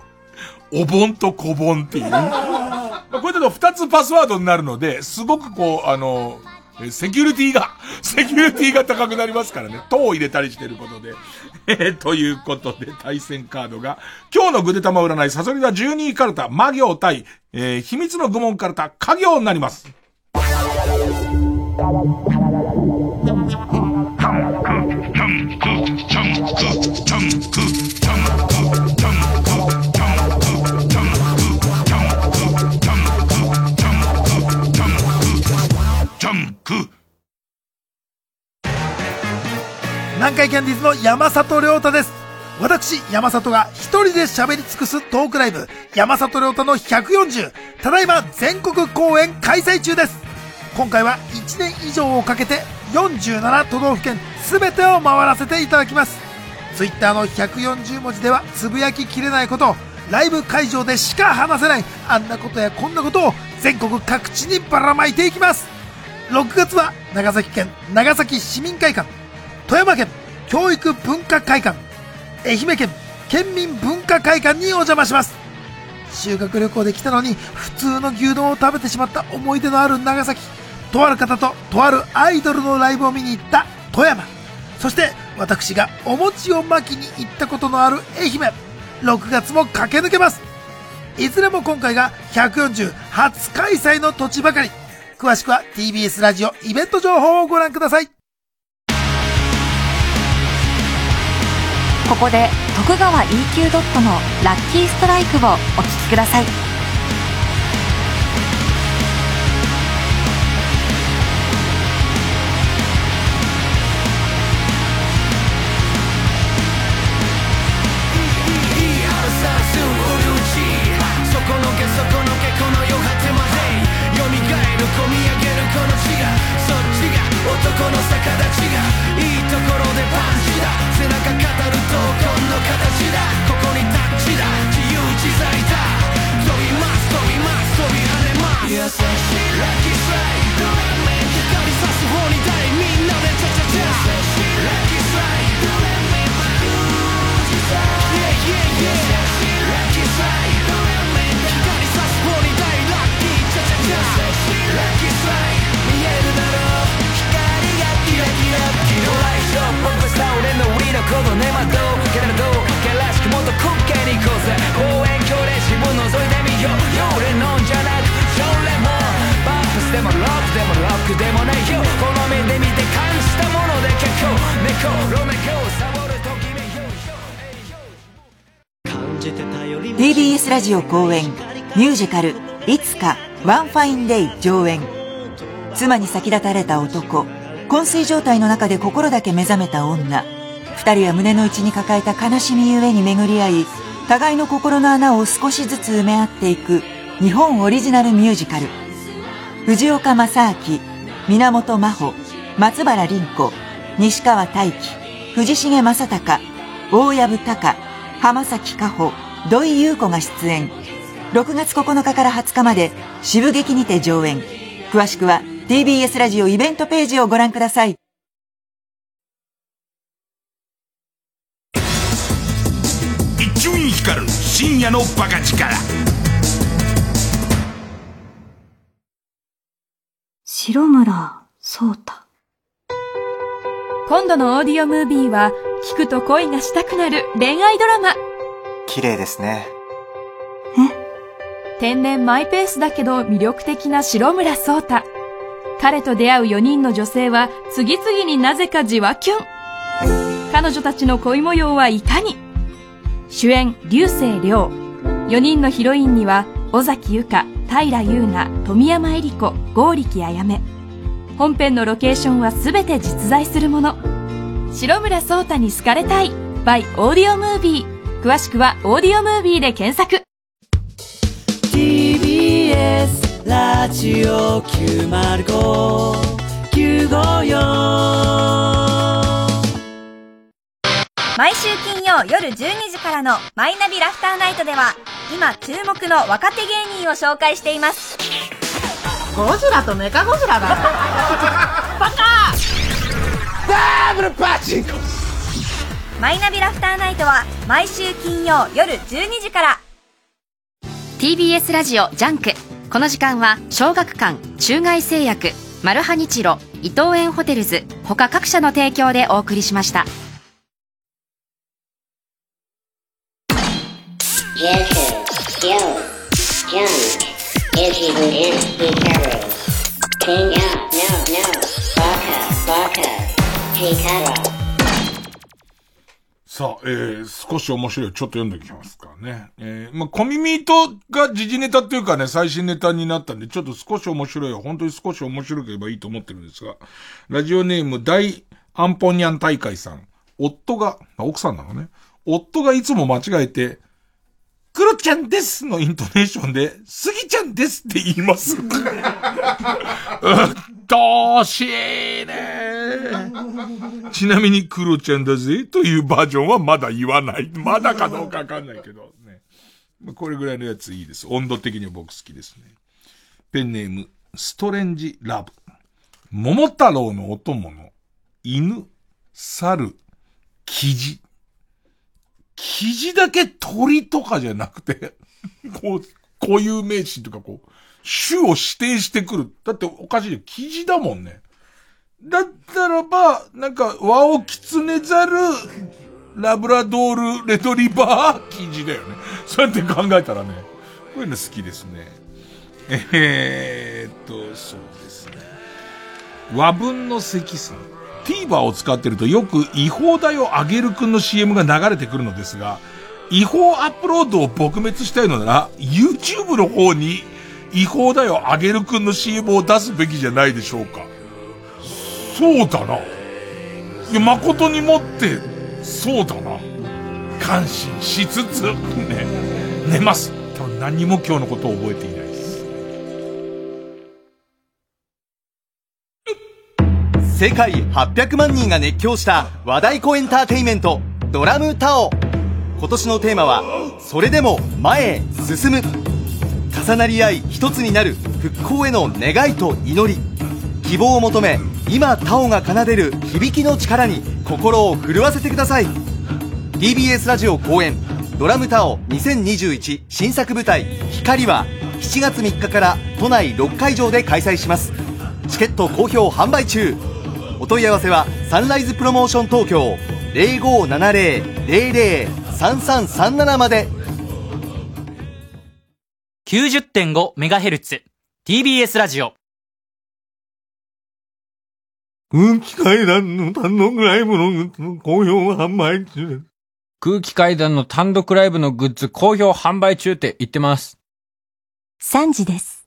お盆と小盆っていう。これだと二つパスワードになるので、すごくこう、あの、セキュリティが、セキュリティが高くなりますからね。塔を入れたりしてることで。えー、ということで、対戦カードが、今日のぐでたま占い、サソリダ12位カルタ、魔行対、えー、秘密の愚問カルタ、家行になります。南海キャンディーズの山里亮太です。私、山里が一人で喋り尽くすトークライブ、山里亮太の140、ただいま全国公演開催中です。今回は1年以上をかけて47都道府県全てを回らせていただきます。ツイッターの140文字ではつぶやききれないこと、ライブ会場でしか話せないあんなことやこんなことを全国各地にばらまいていきます。6月は長崎県長崎市民会館富山県教育文化会館愛媛県県民文化会館にお邪魔します。修学旅行で来たのに普通の牛丼を食べてしまった思い出のある長崎。とある方ととあるアイドルのライブを見に行った富山。そして私がお餅を巻きに行ったことのある愛媛。6月も駆け抜けます。いずれも今回が140初開催の土地ばかり。詳しくは TBS ラジオイベント情報をご覧ください。ここで徳川 EQ ドットのラッキーストライクをお聴きください。この逆立ちがいいところでパンチ背中語る闘魂の形だ。ここにタッチだ。自由自在だ。飛びます飛びます飛び跳ねます。ジオ公演ミュージカル「いつかワンファインデイ」上演妻に先立たれた男昏睡状態の中で心だけ目覚めた女二人は胸の内に抱えた悲しみゆえに巡り合い互いの心の穴を少しずつ埋め合っていく日本オリジナルミュージカル。藤岡正明源真帆松原凛子西川大輝藤重正隆大藪隆浜崎加穂土井優子が出演。6月9日から20日まで渋劇にて上演。詳しくは TBS ラジオイベントページをご覧ください。深夜のバカ力。白村聡太。今度のオーディオムービーは聞くと恋がしたくなる恋愛ドラマ。綺麗ですね。天然マイペースだけど魅力的な白村聡太。彼と出会う4人の女性は次々になぜかじわキュン。彼女たちの恋模様はいかに？主演流星涼。4人のヒロインには尾崎由香平優奈富山恵里子剛力あやめ本編のロケーションは全て実在するもの。白村聡太に好かれたい。by オーディオムービー詳しくはオーディオムービーで検索。TBS ラジオ905954毎週金曜夜12時からの「マイナビラフターナイト」では今注目の若手芸人を紹介しています。ゴジラとメカゴジラだ。バカ！ダブルパチンコマイナビラフターナイトは毎週金曜夜12時から。TBS ラジオジャンク。この時間は小学館中外製薬マルハニチロ伊藤園ホテルズ他各社の提供でお送りしましたさあ、えー、少し面白い。ちょっと読んでおきますかね。えー、まあ、コミミートが時事ネタっていうかね、最新ネタになったんで、ちょっと少し面白い。本当に少し面白ければいいと思ってるんですが、ラジオネーム大アンポニャン大会さん。夫が、奥さんなのね。夫がいつも間違えて、クロちゃんですのイントネーションで、スギちゃんですって言います。うっとうしいね。ちなみにクロちゃんだぜというバージョンはまだ言わない。まだかどうかわかんないけどね。これぐらいのやついいです。温度的には僕好きですね。ペンネーム、ストレンジラブ。桃太郎のお供の犬、猿、キジ。キジだけ鳥とかじゃなくて、こう、固有名詞とかこう、種を指定してくる。だっておかしいよ。キジだもんね。だったらば、なんか、ワオキツネザル、ラブラドール、レトリバー、キジだよね。そうやって考えたらね、こういうの好きですね。えーっと、そうですね。和文の積算。TVer を使ってるとよく違法だよあげるくんの CM が流れてくるのですが、違法アップロードを撲滅したいのなら、YouTube の方に違法だよあげるくんの CM を出すべきじゃないでしょうか。そうだな。いや、誠にもって、そうだな。感心しつつ、ね、寝ます。多分何も今日のことを覚えていない世界800万人が熱狂した和太鼓エンターテイメントドラムタオ。今年のテーマはそれでも前へ進む。重なり合い一つになる復興への願いと祈り。希望を求め今タオが奏でる響きの力に心を震わせてください。TBS ラジオ公演ドラムタオ2021新作舞台光は7月3日から都内6会場で開催します。チケット好評販売中。お問い合わせはサンライズプロモーション東京0570-003337まで 90.5MHz TBS ラジオ空気階段の単独ライブのグッズ好評販売中です。空気階段の単独ライブのグッズ好評販売中って言ってます。3時です。